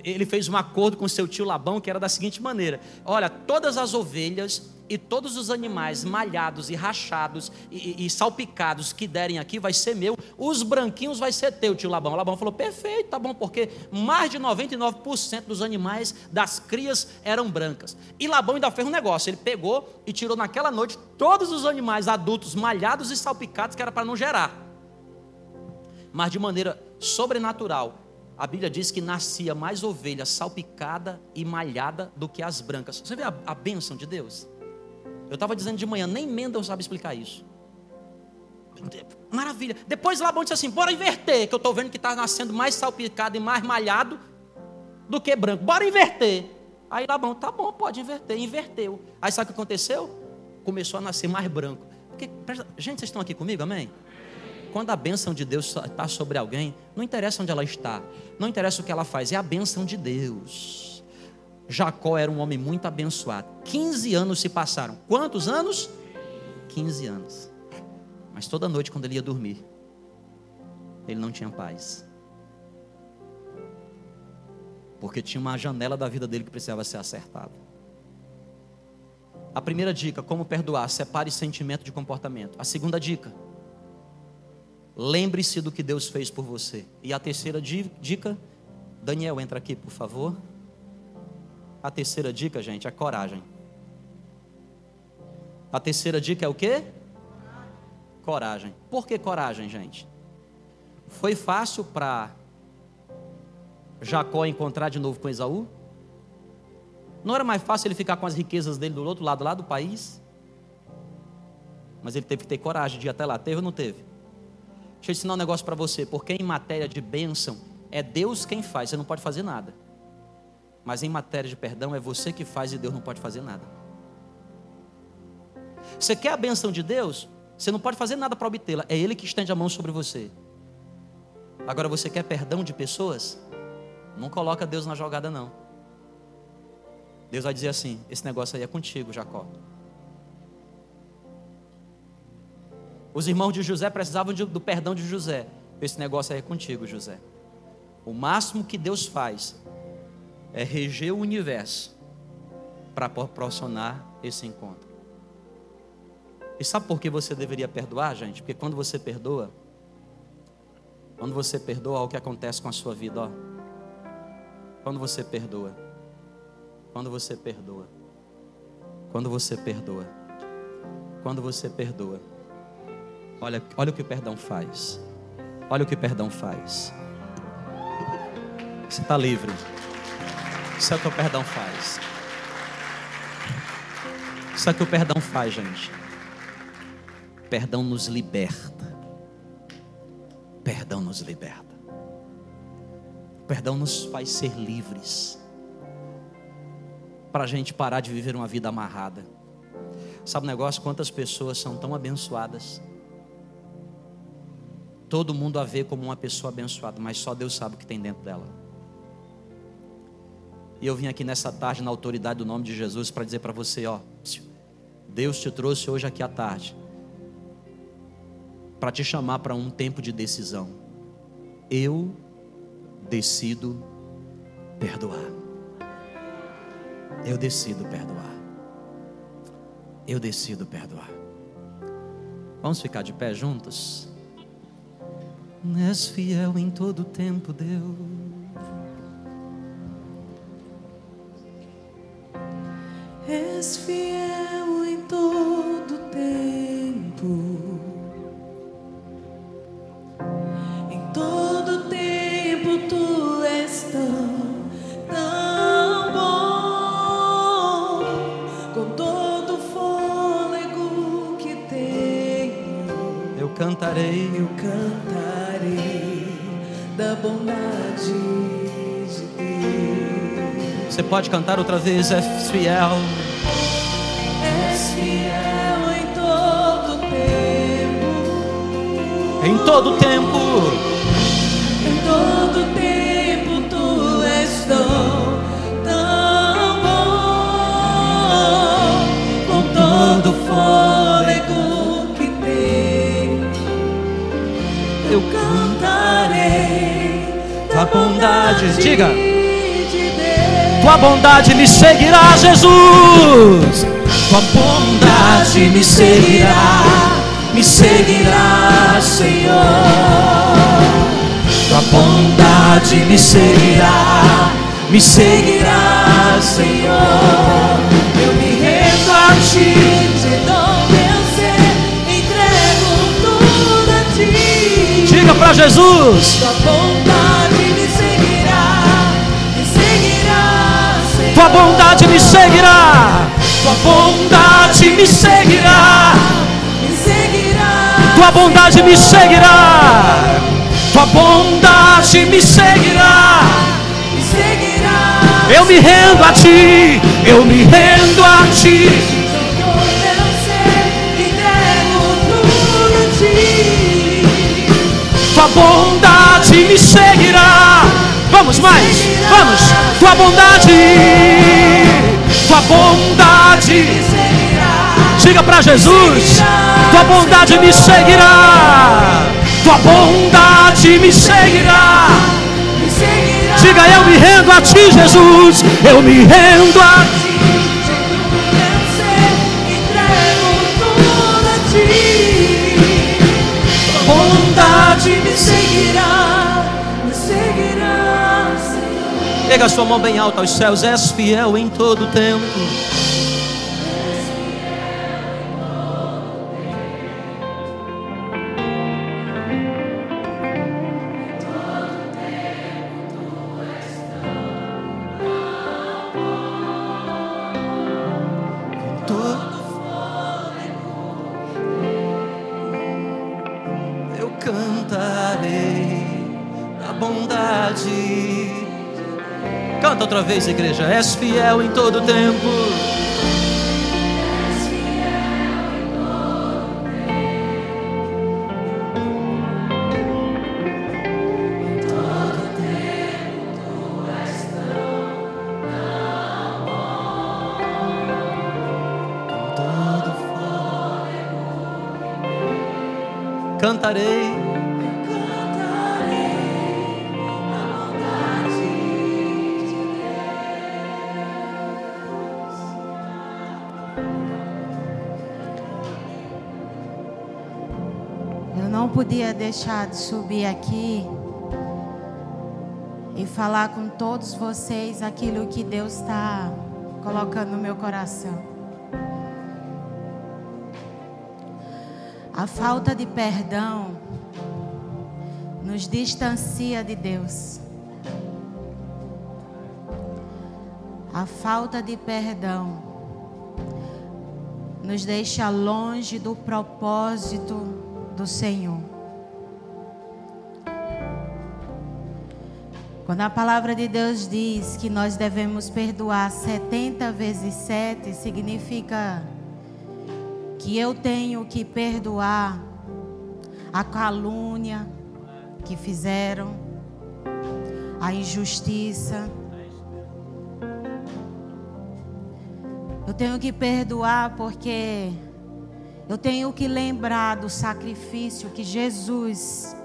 ele fez um acordo com seu tio Labão que era da seguinte maneira: olha, todas as ovelhas e todos os animais malhados e rachados e, e, salpicados que derem aqui vai ser meu, os branquinhos vai ser teu, tio Labão. Labão falou: perfeito, tá bom, porque mais de 99% dos animais das crias eram brancas. E Labão ainda fez um negócio: ele pegou e tirou naquela noite todos os animais adultos malhados e salpicados que era para não gerar. Mas de maneira sobrenatural, a Bíblia diz que nascia mais ovelha salpicada e malhada do que as brancas. Você vê a, a bênção de Deus? Eu estava dizendo de manhã, nem Mendel sabe explicar isso. Maravilha. Depois Labão disse assim: bora inverter, que eu estou vendo que está nascendo mais salpicado e mais malhado do que branco. Bora inverter. Aí Labão, tá bom, pode inverter. Inverteu. Aí sabe o que aconteceu? Começou a nascer mais branco. Porque, gente, vocês estão aqui comigo, amém? Quando a bênção de Deus está sobre alguém, não interessa onde ela está, não interessa o que ela faz, é a bênção de Deus. Jacó era um homem muito abençoado. 15 anos se passaram. Quantos anos? 15 anos. Mas toda noite, quando ele ia dormir, ele não tinha paz. Porque tinha uma janela da vida dele que precisava ser acertada. A primeira dica, como perdoar, separe sentimento de comportamento. A segunda dica, lembre-se do que Deus fez por você. E a terceira dica, Daniel, entra aqui, por favor. A terceira dica, gente, é coragem. A terceira dica é o quê? Coragem. Por que coragem, gente? Foi fácil para Jacó encontrar de novo com Esaú? Não era mais fácil ele ficar com as riquezas dele do outro lado lá do país? Mas ele teve que ter coragem de ir até lá. Teve ou não teve? Deixa eu ensinar um negócio para você. Porque em matéria de bênção, é Deus quem faz, você não pode fazer nada. Mas em matéria de perdão é você que faz e Deus não pode fazer nada. Você quer a benção de Deus? Você não pode fazer nada para obtê-la. É Ele que estende a mão sobre você. Agora você quer perdão de pessoas? Não coloca Deus na jogada, não. Deus vai dizer assim: esse negócio aí é contigo, Jacó. Os irmãos de José precisavam do perdão de José. Esse negócio aí é contigo, José. O máximo que Deus faz é reger o universo para proporcionar esse encontro. E sabe por que você deveria perdoar, gente? Porque quando você perdoa, quando você perdoa, o que acontece com a sua vida, ó. Quando você perdoa, quando você perdoa, quando você perdoa, quando você perdoa. Olha, olha o que o perdão faz. Olha o que o perdão faz. Você está livre. Isso é o que o perdão faz. Isso é o que o perdão faz, gente. Perdão nos liberta. Perdão nos liberta. Perdão nos faz ser livres. Para a gente parar de viver uma vida amarrada. Sabe o negócio? Quantas pessoas são tão abençoadas? Todo mundo a vê como uma pessoa abençoada, mas só Deus sabe o que tem dentro dela. E eu vim aqui nessa tarde, na autoridade do nome de Jesus, para dizer para você: ó, Deus te trouxe hoje aqui à tarde, para te chamar para um tempo de decisão. Eu decido perdoar. Eu decido perdoar. Eu decido perdoar. Vamos ficar de pé juntos? És fiel em todo tempo, Deus. És fiel em todo tempo. Em todo tempo tu és tão, tão bom. Com todo o fôlego que tenho, Eu cantarei. eu cantarei da bondade de Deus. Você pode cantar outra vez, é fiel. Em todo tempo. Em todo tempo tu és tão, tão bom, com todo fôlego que tenho, eu cantarei Tua bondade. Diga. de Deus. Tua bondade me seguirá, Jesus. Tua bondade me seguirá, me seguirá, Senhor. Tua bondade me seguirá, me seguirá, Senhor. Eu me rendo a ti, te dou meu ser, entrego tudo a ti. Diga para Jesus. Tua bondade me seguirá, me seguirá, Senhor. Tua bondade me seguirá. Tua bondade me seguirá. Tua bondade me seguirá. Tua bondade me seguirá. me seguirá. Eu me rendo a ti. Eu me rendo a ti. Tua bondade me seguirá. Vamos mais. Vamos. Tua bondade. Tua bondade. Me seguirá, Diga para Jesus. Tua bondade me seguirá. Tua bondade me seguirá. Diga eu me rendo a ti, Jesus. Eu me rendo a ti. Pega a sua mão bem alta aos céus. És fiel em todo tempo. Canta outra vez, igreja. És fiel em todo tempo. Cantarei. Podia deixar de subir aqui e falar com todos vocês aquilo que Deus está colocando no meu coração. A falta de perdão nos distancia de Deus. A falta de perdão nos deixa longe do propósito do Senhor. Quando a palavra de Deus diz que nós devemos perdoar 70 vezes 7, significa que eu tenho que perdoar a calúnia que fizeram, a injustiça. Eu tenho que perdoar porque eu tenho que lembrar do sacrifício que Jesus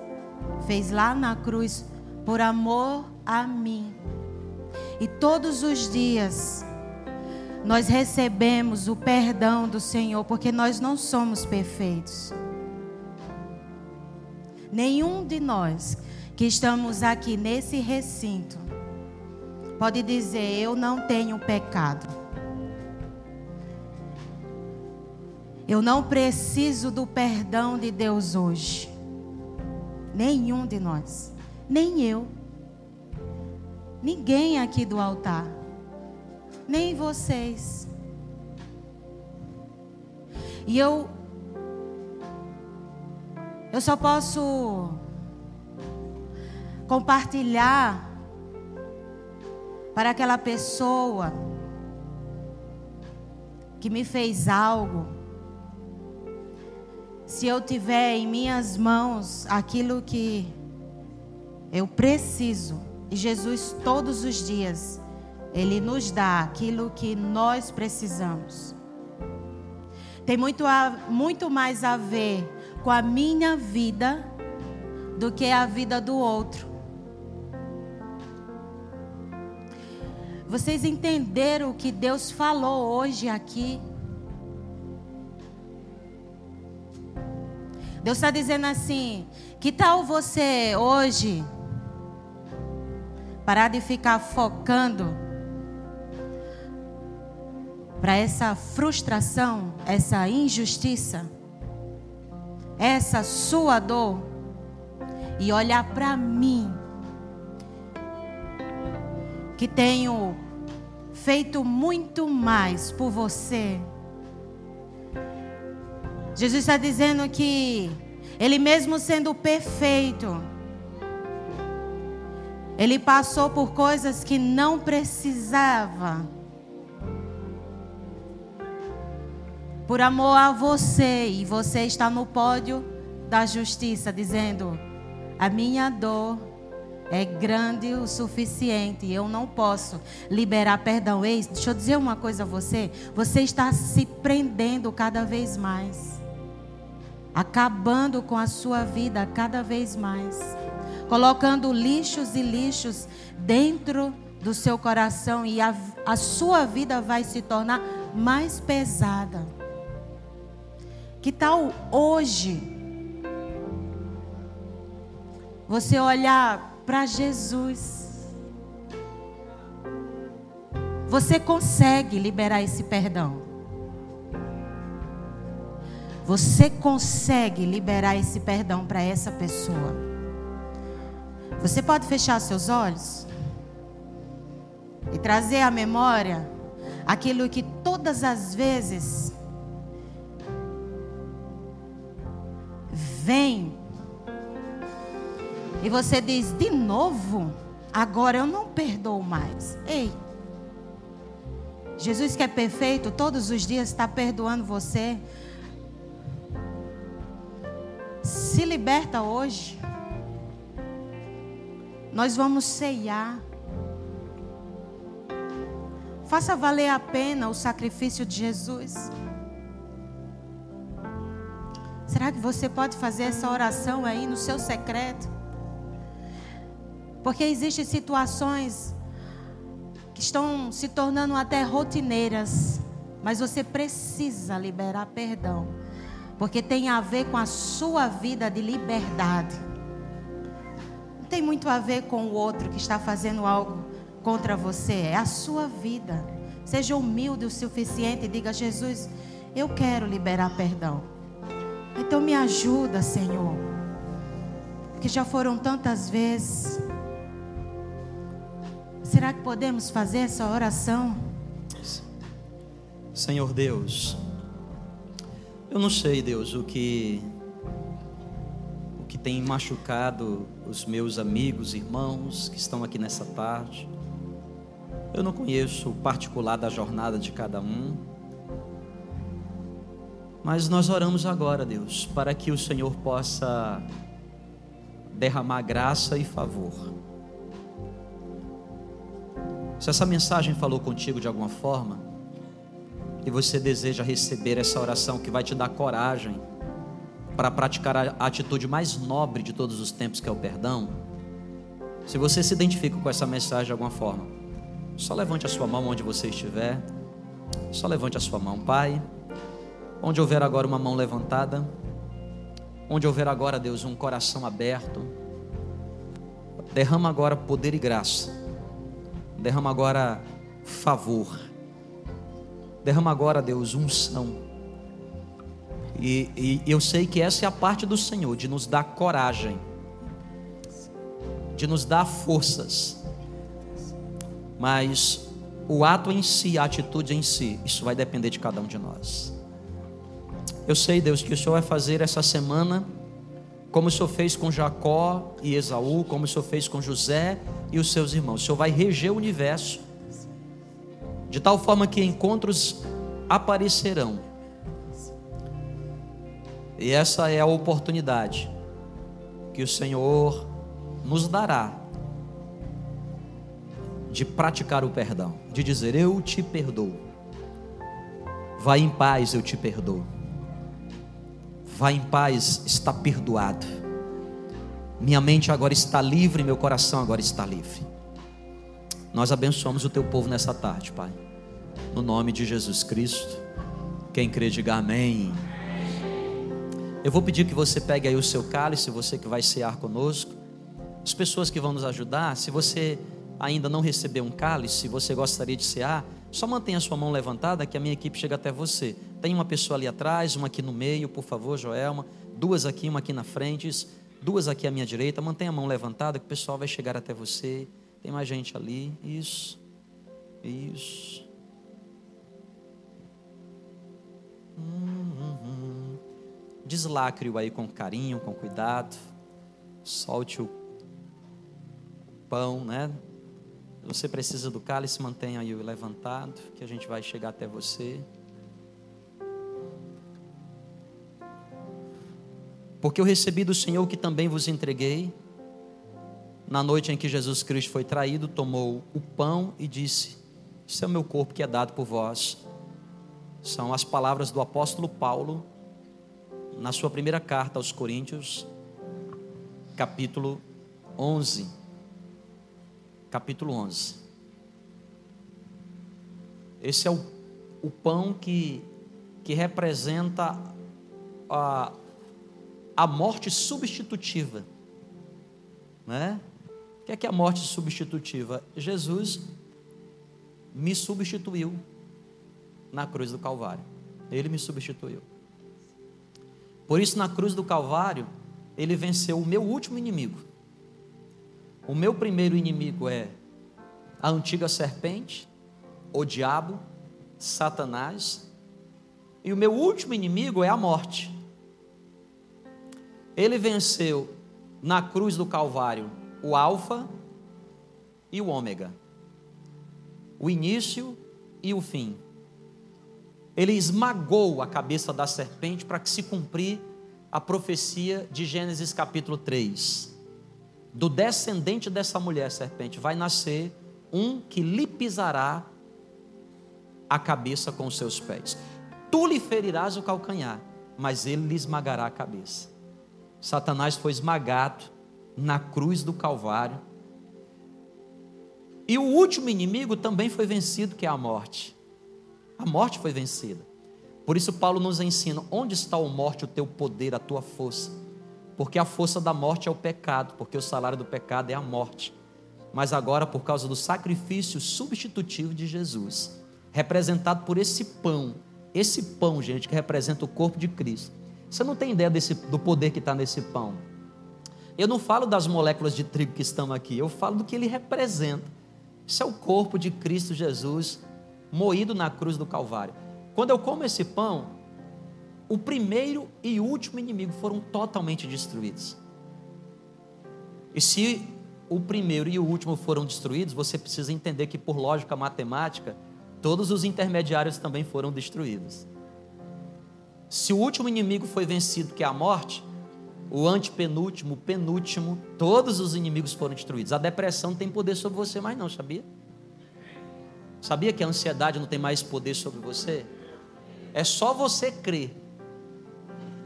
fez lá na cruz por amor a mim. E todos os dias nós recebemos o perdão do Senhor, porque nós não somos perfeitos. Nenhum de nós que estamos aqui nesse recinto pode dizer: Eu não tenho pecado. Eu não preciso do perdão de Deus hoje. Nenhum de nós. Nem eu. Ninguém aqui do altar nem vocês. E eu eu só posso compartilhar para aquela pessoa que me fez algo. Se eu tiver em minhas mãos aquilo que eu preciso, e Jesus todos os dias ele nos dá aquilo que nós precisamos. Tem muito, a, muito mais a ver com a minha vida do que a vida do outro. Vocês entenderam o que Deus falou hoje aqui? Deus está dizendo assim: que tal você hoje parar de ficar focando para essa frustração, essa injustiça, essa sua dor e olhar para mim, que tenho feito muito mais por você. Jesus está dizendo que Ele, mesmo sendo perfeito, Ele passou por coisas que não precisava. Por amor a você, e você está no pódio da justiça, dizendo: a minha dor é grande o suficiente, eu não posso liberar perdão. Ei, deixa eu dizer uma coisa a você: você está se prendendo cada vez mais, acabando com a sua vida cada vez mais, colocando lixos e lixos dentro do seu coração, e a, a sua vida vai se tornar mais pesada. Que tal hoje você olhar para Jesus? Você consegue liberar esse perdão? Você consegue liberar esse perdão para essa pessoa? Você pode fechar seus olhos e trazer à memória aquilo que todas as vezes vem e você diz de novo, agora eu não perdoo mais. Ei, Jesus que é perfeito, todos os dias está perdoando você. Se liberta hoje. Nós vamos ceiar. Faça valer a pena o sacrifício de Jesus. Será que você pode fazer essa oração aí no seu secreto? Porque existem situações que estão se tornando até rotineiras, mas você precisa liberar perdão, porque tem a ver com a sua vida de liberdade. Tem muito a ver com o outro que está fazendo algo contra você, é a sua vida. Seja humilde o suficiente e diga: Jesus, eu quero liberar perdão. Então me ajuda, Senhor. Porque já foram tantas vezes. Será que podemos fazer essa oração? Senhor Deus, eu não sei, Deus, que o que tem machucado os meus amigos, irmãos que estão aqui nessa tarde. Eu não conheço o particular da jornada de cada um. Mas nós oramos agora, Deus, para que o Senhor possa derramar graça e favor. Se essa mensagem falou contigo de alguma forma, e você deseja receber essa oração que vai te dar coragem para praticar a atitude mais nobre de todos os tempos, que é o perdão, se você se identifica com essa mensagem de alguma forma, só levante a sua mão onde você estiver. Só levante a sua mão, Pai. Onde houver agora uma mão levantada, onde houver agora, Deus, um coração aberto, derrama agora poder e graça, derrama agora favor, derrama agora, Deus, unção. E, e eu sei que essa é a parte do Senhor, de nos dar coragem, de nos dar forças mas o ato em si, a atitude em si, isso vai depender de cada um de nós. Eu sei, Deus, que o Senhor vai fazer essa semana, como o Senhor fez com Jacó e Esaú, como o Senhor fez com José e os seus irmãos. O Senhor vai reger o universo, de tal forma que encontros aparecerão. E essa é a oportunidade que o Senhor nos dará de praticar o perdão, de dizer: Eu te perdoo. Vai em paz, eu te perdoo. Vai em paz, está perdoado. Minha mente agora está livre, meu coração agora está livre. Nós abençoamos o teu povo nessa tarde, Pai. No nome de Jesus Cristo. Quem crê, diga amém. Eu vou pedir que você pegue aí o seu cálice, você que vai cear conosco. As pessoas que vão nos ajudar, se você ainda não recebeu um cálice, você gostaria de cear, só mantenha a sua mão levantada que a minha equipe chega até você. Tem uma pessoa ali atrás, uma aqui no meio, por favor, Joelma. Duas aqui, uma aqui na frente, duas aqui à minha direita. Mantenha a mão levantada que o pessoal vai chegar até você. Tem mais gente ali. Isso. Isso. Hum, Deslacre-o aí com carinho, com cuidado. Solte o pão, né? você precisa do cálice, mantenha aí levantado, que a gente vai chegar até você. Porque eu recebi do Senhor que também vos entreguei. Na noite em que Jesus Cristo foi traído, tomou o pão e disse: Isso é o meu corpo que é dado por vós. São as palavras do apóstolo Paulo, na sua primeira carta aos Coríntios, capítulo 11 capítulo 11. Esse é o, o pão que, que representa a, a morte substitutiva. Né? O que é, que é a morte substitutiva? Jesus me substituiu na cruz do Calvário. Ele me substituiu. Por isso, na cruz do Calvário, ele venceu o meu último inimigo o meu primeiro inimigo é a antiga serpente, o diabo, Satanás, e o meu último inimigo é a morte. Ele venceu na cruz do Calvário o Alfa e o Ômega, o início e o fim. Ele esmagou a cabeça da serpente para que se cumprir a profecia de Gênesis capítulo 3 do descendente dessa mulher serpente vai nascer um que lhe pisará a cabeça com os seus pés. Tu lhe ferirás o calcanhar, mas ele lhe esmagará a cabeça. Satanás foi esmagado na cruz do Calvário. E o último inimigo também foi vencido, que é a morte. A morte foi vencida. Por isso, Paulo nos ensina: onde está, o morte, o teu poder, a tua força? Porque a força da morte é o pecado, porque o salário do pecado é a morte. Mas agora, por causa do sacrifício substitutivo de Jesus, representado por esse pão, esse pão, gente, que representa o corpo de Cristo, Você não tem ideia desse, do poder que está nesse pão. Eu não falo das moléculas de trigo que estão aqui, eu falo do que ele representa. Isso é o corpo de Cristo Jesus moído na cruz do Calvário. Quando eu como esse pão, o primeiro e último inimigo foram totalmente destruídos. E se o primeiro e o último foram destruídos, você precisa entender que, por lógica matemática, todos os intermediários também foram destruídos. Se o último inimigo foi vencido, que é a morte, o antepenúltimo, o penúltimo, todos os inimigos foram destruídos. A depressão não tem poder sobre você mais não, sabia? Sabia que a ansiedade não tem mais poder sobre você? É só você crer.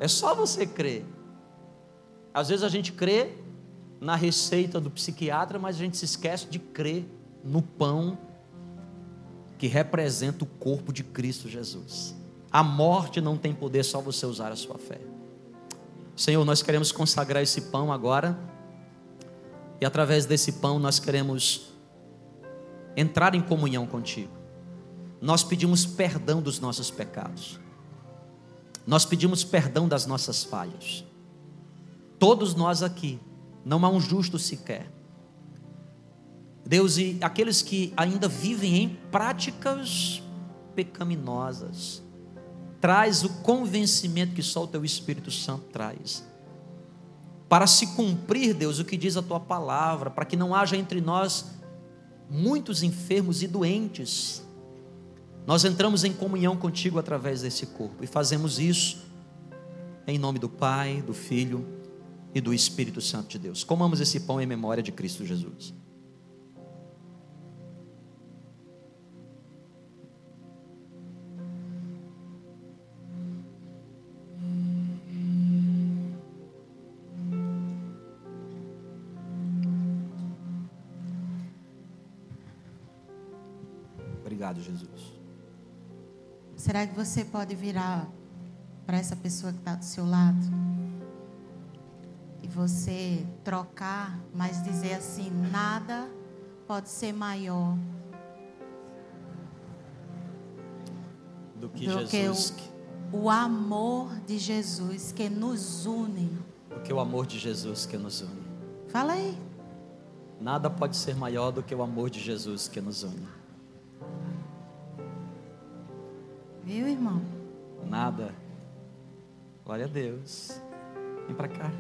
É só você crer. Às vezes a gente crê na receita do psiquiatra, mas a gente se esquece de crer no pão que representa o corpo de Cristo Jesus. A morte não tem poder, só você usar a sua fé. Senhor, nós queremos consagrar esse pão agora. E através desse pão nós queremos entrar em comunhão contigo. Nós pedimos perdão dos nossos pecados. Nós pedimos perdão das nossas falhas. Todos nós aqui, não há um justo sequer. Deus, e aqueles que ainda vivem em práticas pecaminosas, traz o convencimento que só o teu Espírito Santo traz. Para se cumprir, Deus, o que diz a tua palavra, para que não haja entre nós muitos enfermos e doentes. Nós entramos em comunhão contigo através desse corpo e fazemos isso em nome do Pai, do Filho e do Espírito Santo de Deus. Comamos esse pão em memória de Cristo Jesus. Será que você pode virar para essa pessoa que está do seu lado e você trocar, mas dizer assim: nada pode ser maior Do que do Jesus. que o, o amor de Jesus que nos une. Do que o amor de Jesus que nos une. Fala aí. Nada pode ser maior do que o amor de Jesus que nos une. Viu, irmão? Nada. Glória a Deus. Vem para cá.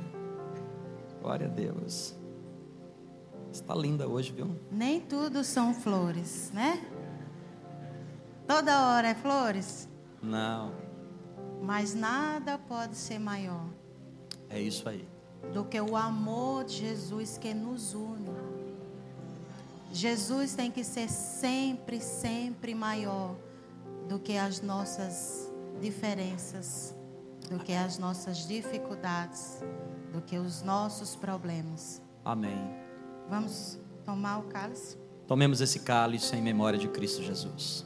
Glória a Deus. Está linda hoje, viu? Nem tudo são flores, né? Toda hora é flores, Não. mas nada pode ser maior É isso aí. do que o amor de Jesus que nos une. Jesus tem que ser sempre, sempre maior do que as nossas diferenças, do que as nossas dificuldades, do que os nossos problemas. Amém. Vamos tomar o cálice? Tomemos esse cálice em memória de Cristo Jesus.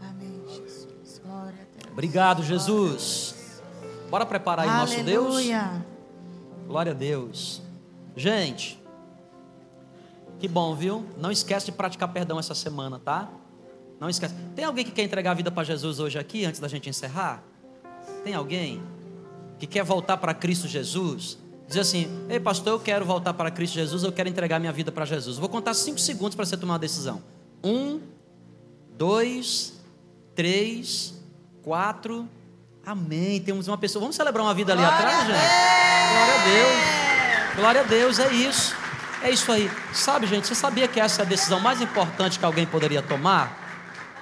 Amém, Jesus. Glória a Deus. Obrigado, Jesus. Bora preparar aí o nosso Deus? Aleluia. Glória a Deus. Gente, que bom, viu? Não esquece de praticar perdão essa semana, tá? Não esquece. Tem alguém que quer entregar a vida para Jesus hoje aqui, antes da gente encerrar? Tem alguém que quer voltar para Cristo Jesus? Diz assim: Ei, pastor, eu quero voltar para Cristo Jesus, eu quero entregar minha vida para Jesus. Vou contar cinco segundos para você tomar uma decisão. Um, dois, três, quatro. Amém. Temos uma pessoa. Vamos celebrar uma vida ali atrás, gente? Glória a Deus. Glória a Deus, é isso. É isso aí. Sabe, gente, você sabia que essa é a decisão mais importante que alguém poderia tomar?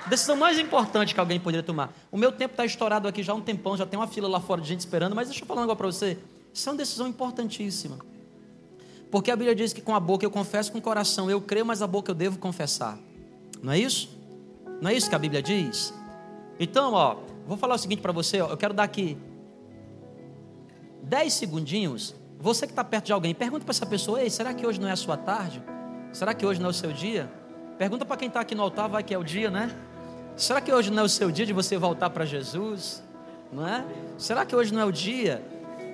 Decisão mais importante que alguém poderia tomar. O meu tempo está estourado aqui já há um tempão, já tem uma fila lá fora de gente esperando, mas deixa eu falar um negócio para você. Isso é uma decisão importantíssima. Porque a Bíblia diz que com a boca eu confesso, com o coração eu creio, mas a boca eu devo confessar. Não é isso? Não é isso que a Bíblia diz? Então, ó, vou falar o seguinte para você, ó, eu quero dar aqui 10 segundinhos. Você que está perto de alguém, pergunta para essa pessoa: Ei, será que hoje não é a sua tarde? Será que hoje não é o seu dia? Pergunta para quem está aqui no altar, vai que é o dia, né? Será que hoje não é o seu dia de você voltar para Jesus? Não é? Será que hoje não é o dia?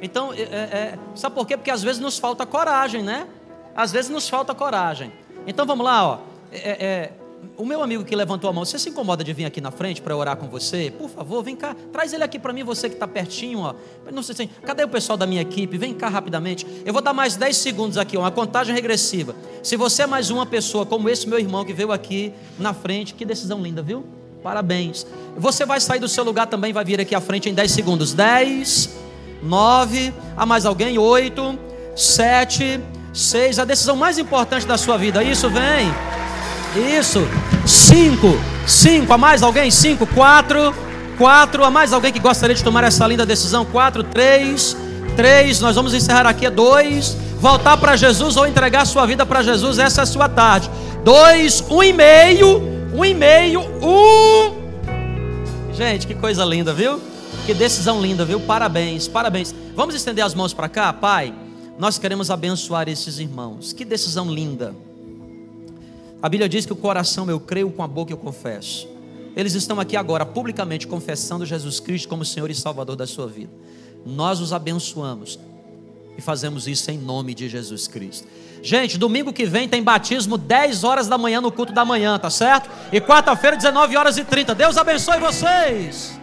Então, é, é, sabe por quê? Porque às vezes nos falta coragem, né? Às vezes nos falta coragem. Então vamos lá, ó. É, o meu amigo que levantou a mão, você se incomoda de vir aqui na frente para orar com você? Por favor, vem cá, traz ele aqui para mim, você que está pertinho, ó. Não sei se, cadê o pessoal da minha equipe? Vem cá rapidamente. Eu vou dar mais 10 segundos aqui, uma contagem regressiva. Se você é mais uma pessoa como esse meu irmão que veio aqui na frente, que decisão linda, viu? Parabéns. Você vai sair do seu lugar também, vai vir aqui à frente em 10 segundos. 10, 9, há mais alguém? 8, 7, 6. A decisão mais importante da sua vida. Isso, vem. Isso. 5, 5. Há mais alguém? 5, 4, 4. Há mais alguém que gostaria de tomar essa linda decisão? 4, 3, 3. Nós vamos encerrar aqui. 2. Voltar para Jesus ou entregar sua vida para Jesus. Essa é a sua tarde. 2, 1 e meio um e meio, um. Gente, que coisa linda, viu? Que decisão linda, viu? Parabéns, parabéns. Vamos estender as mãos para cá, Pai. Nós queremos abençoar esses irmãos. Que decisão linda. A Bíblia diz que o coração eu creio, com a boca eu confesso. Eles estão aqui agora publicamente confessando Jesus Cristo como Senhor e Salvador da sua vida. Nós os abençoamos e fazemos isso em nome de Jesus Cristo. Gente, domingo que vem tem batismo 10 horas da manhã no culto da manhã, tá certo? E quarta-feira, 19 horas e 30. Deus abençoe vocês.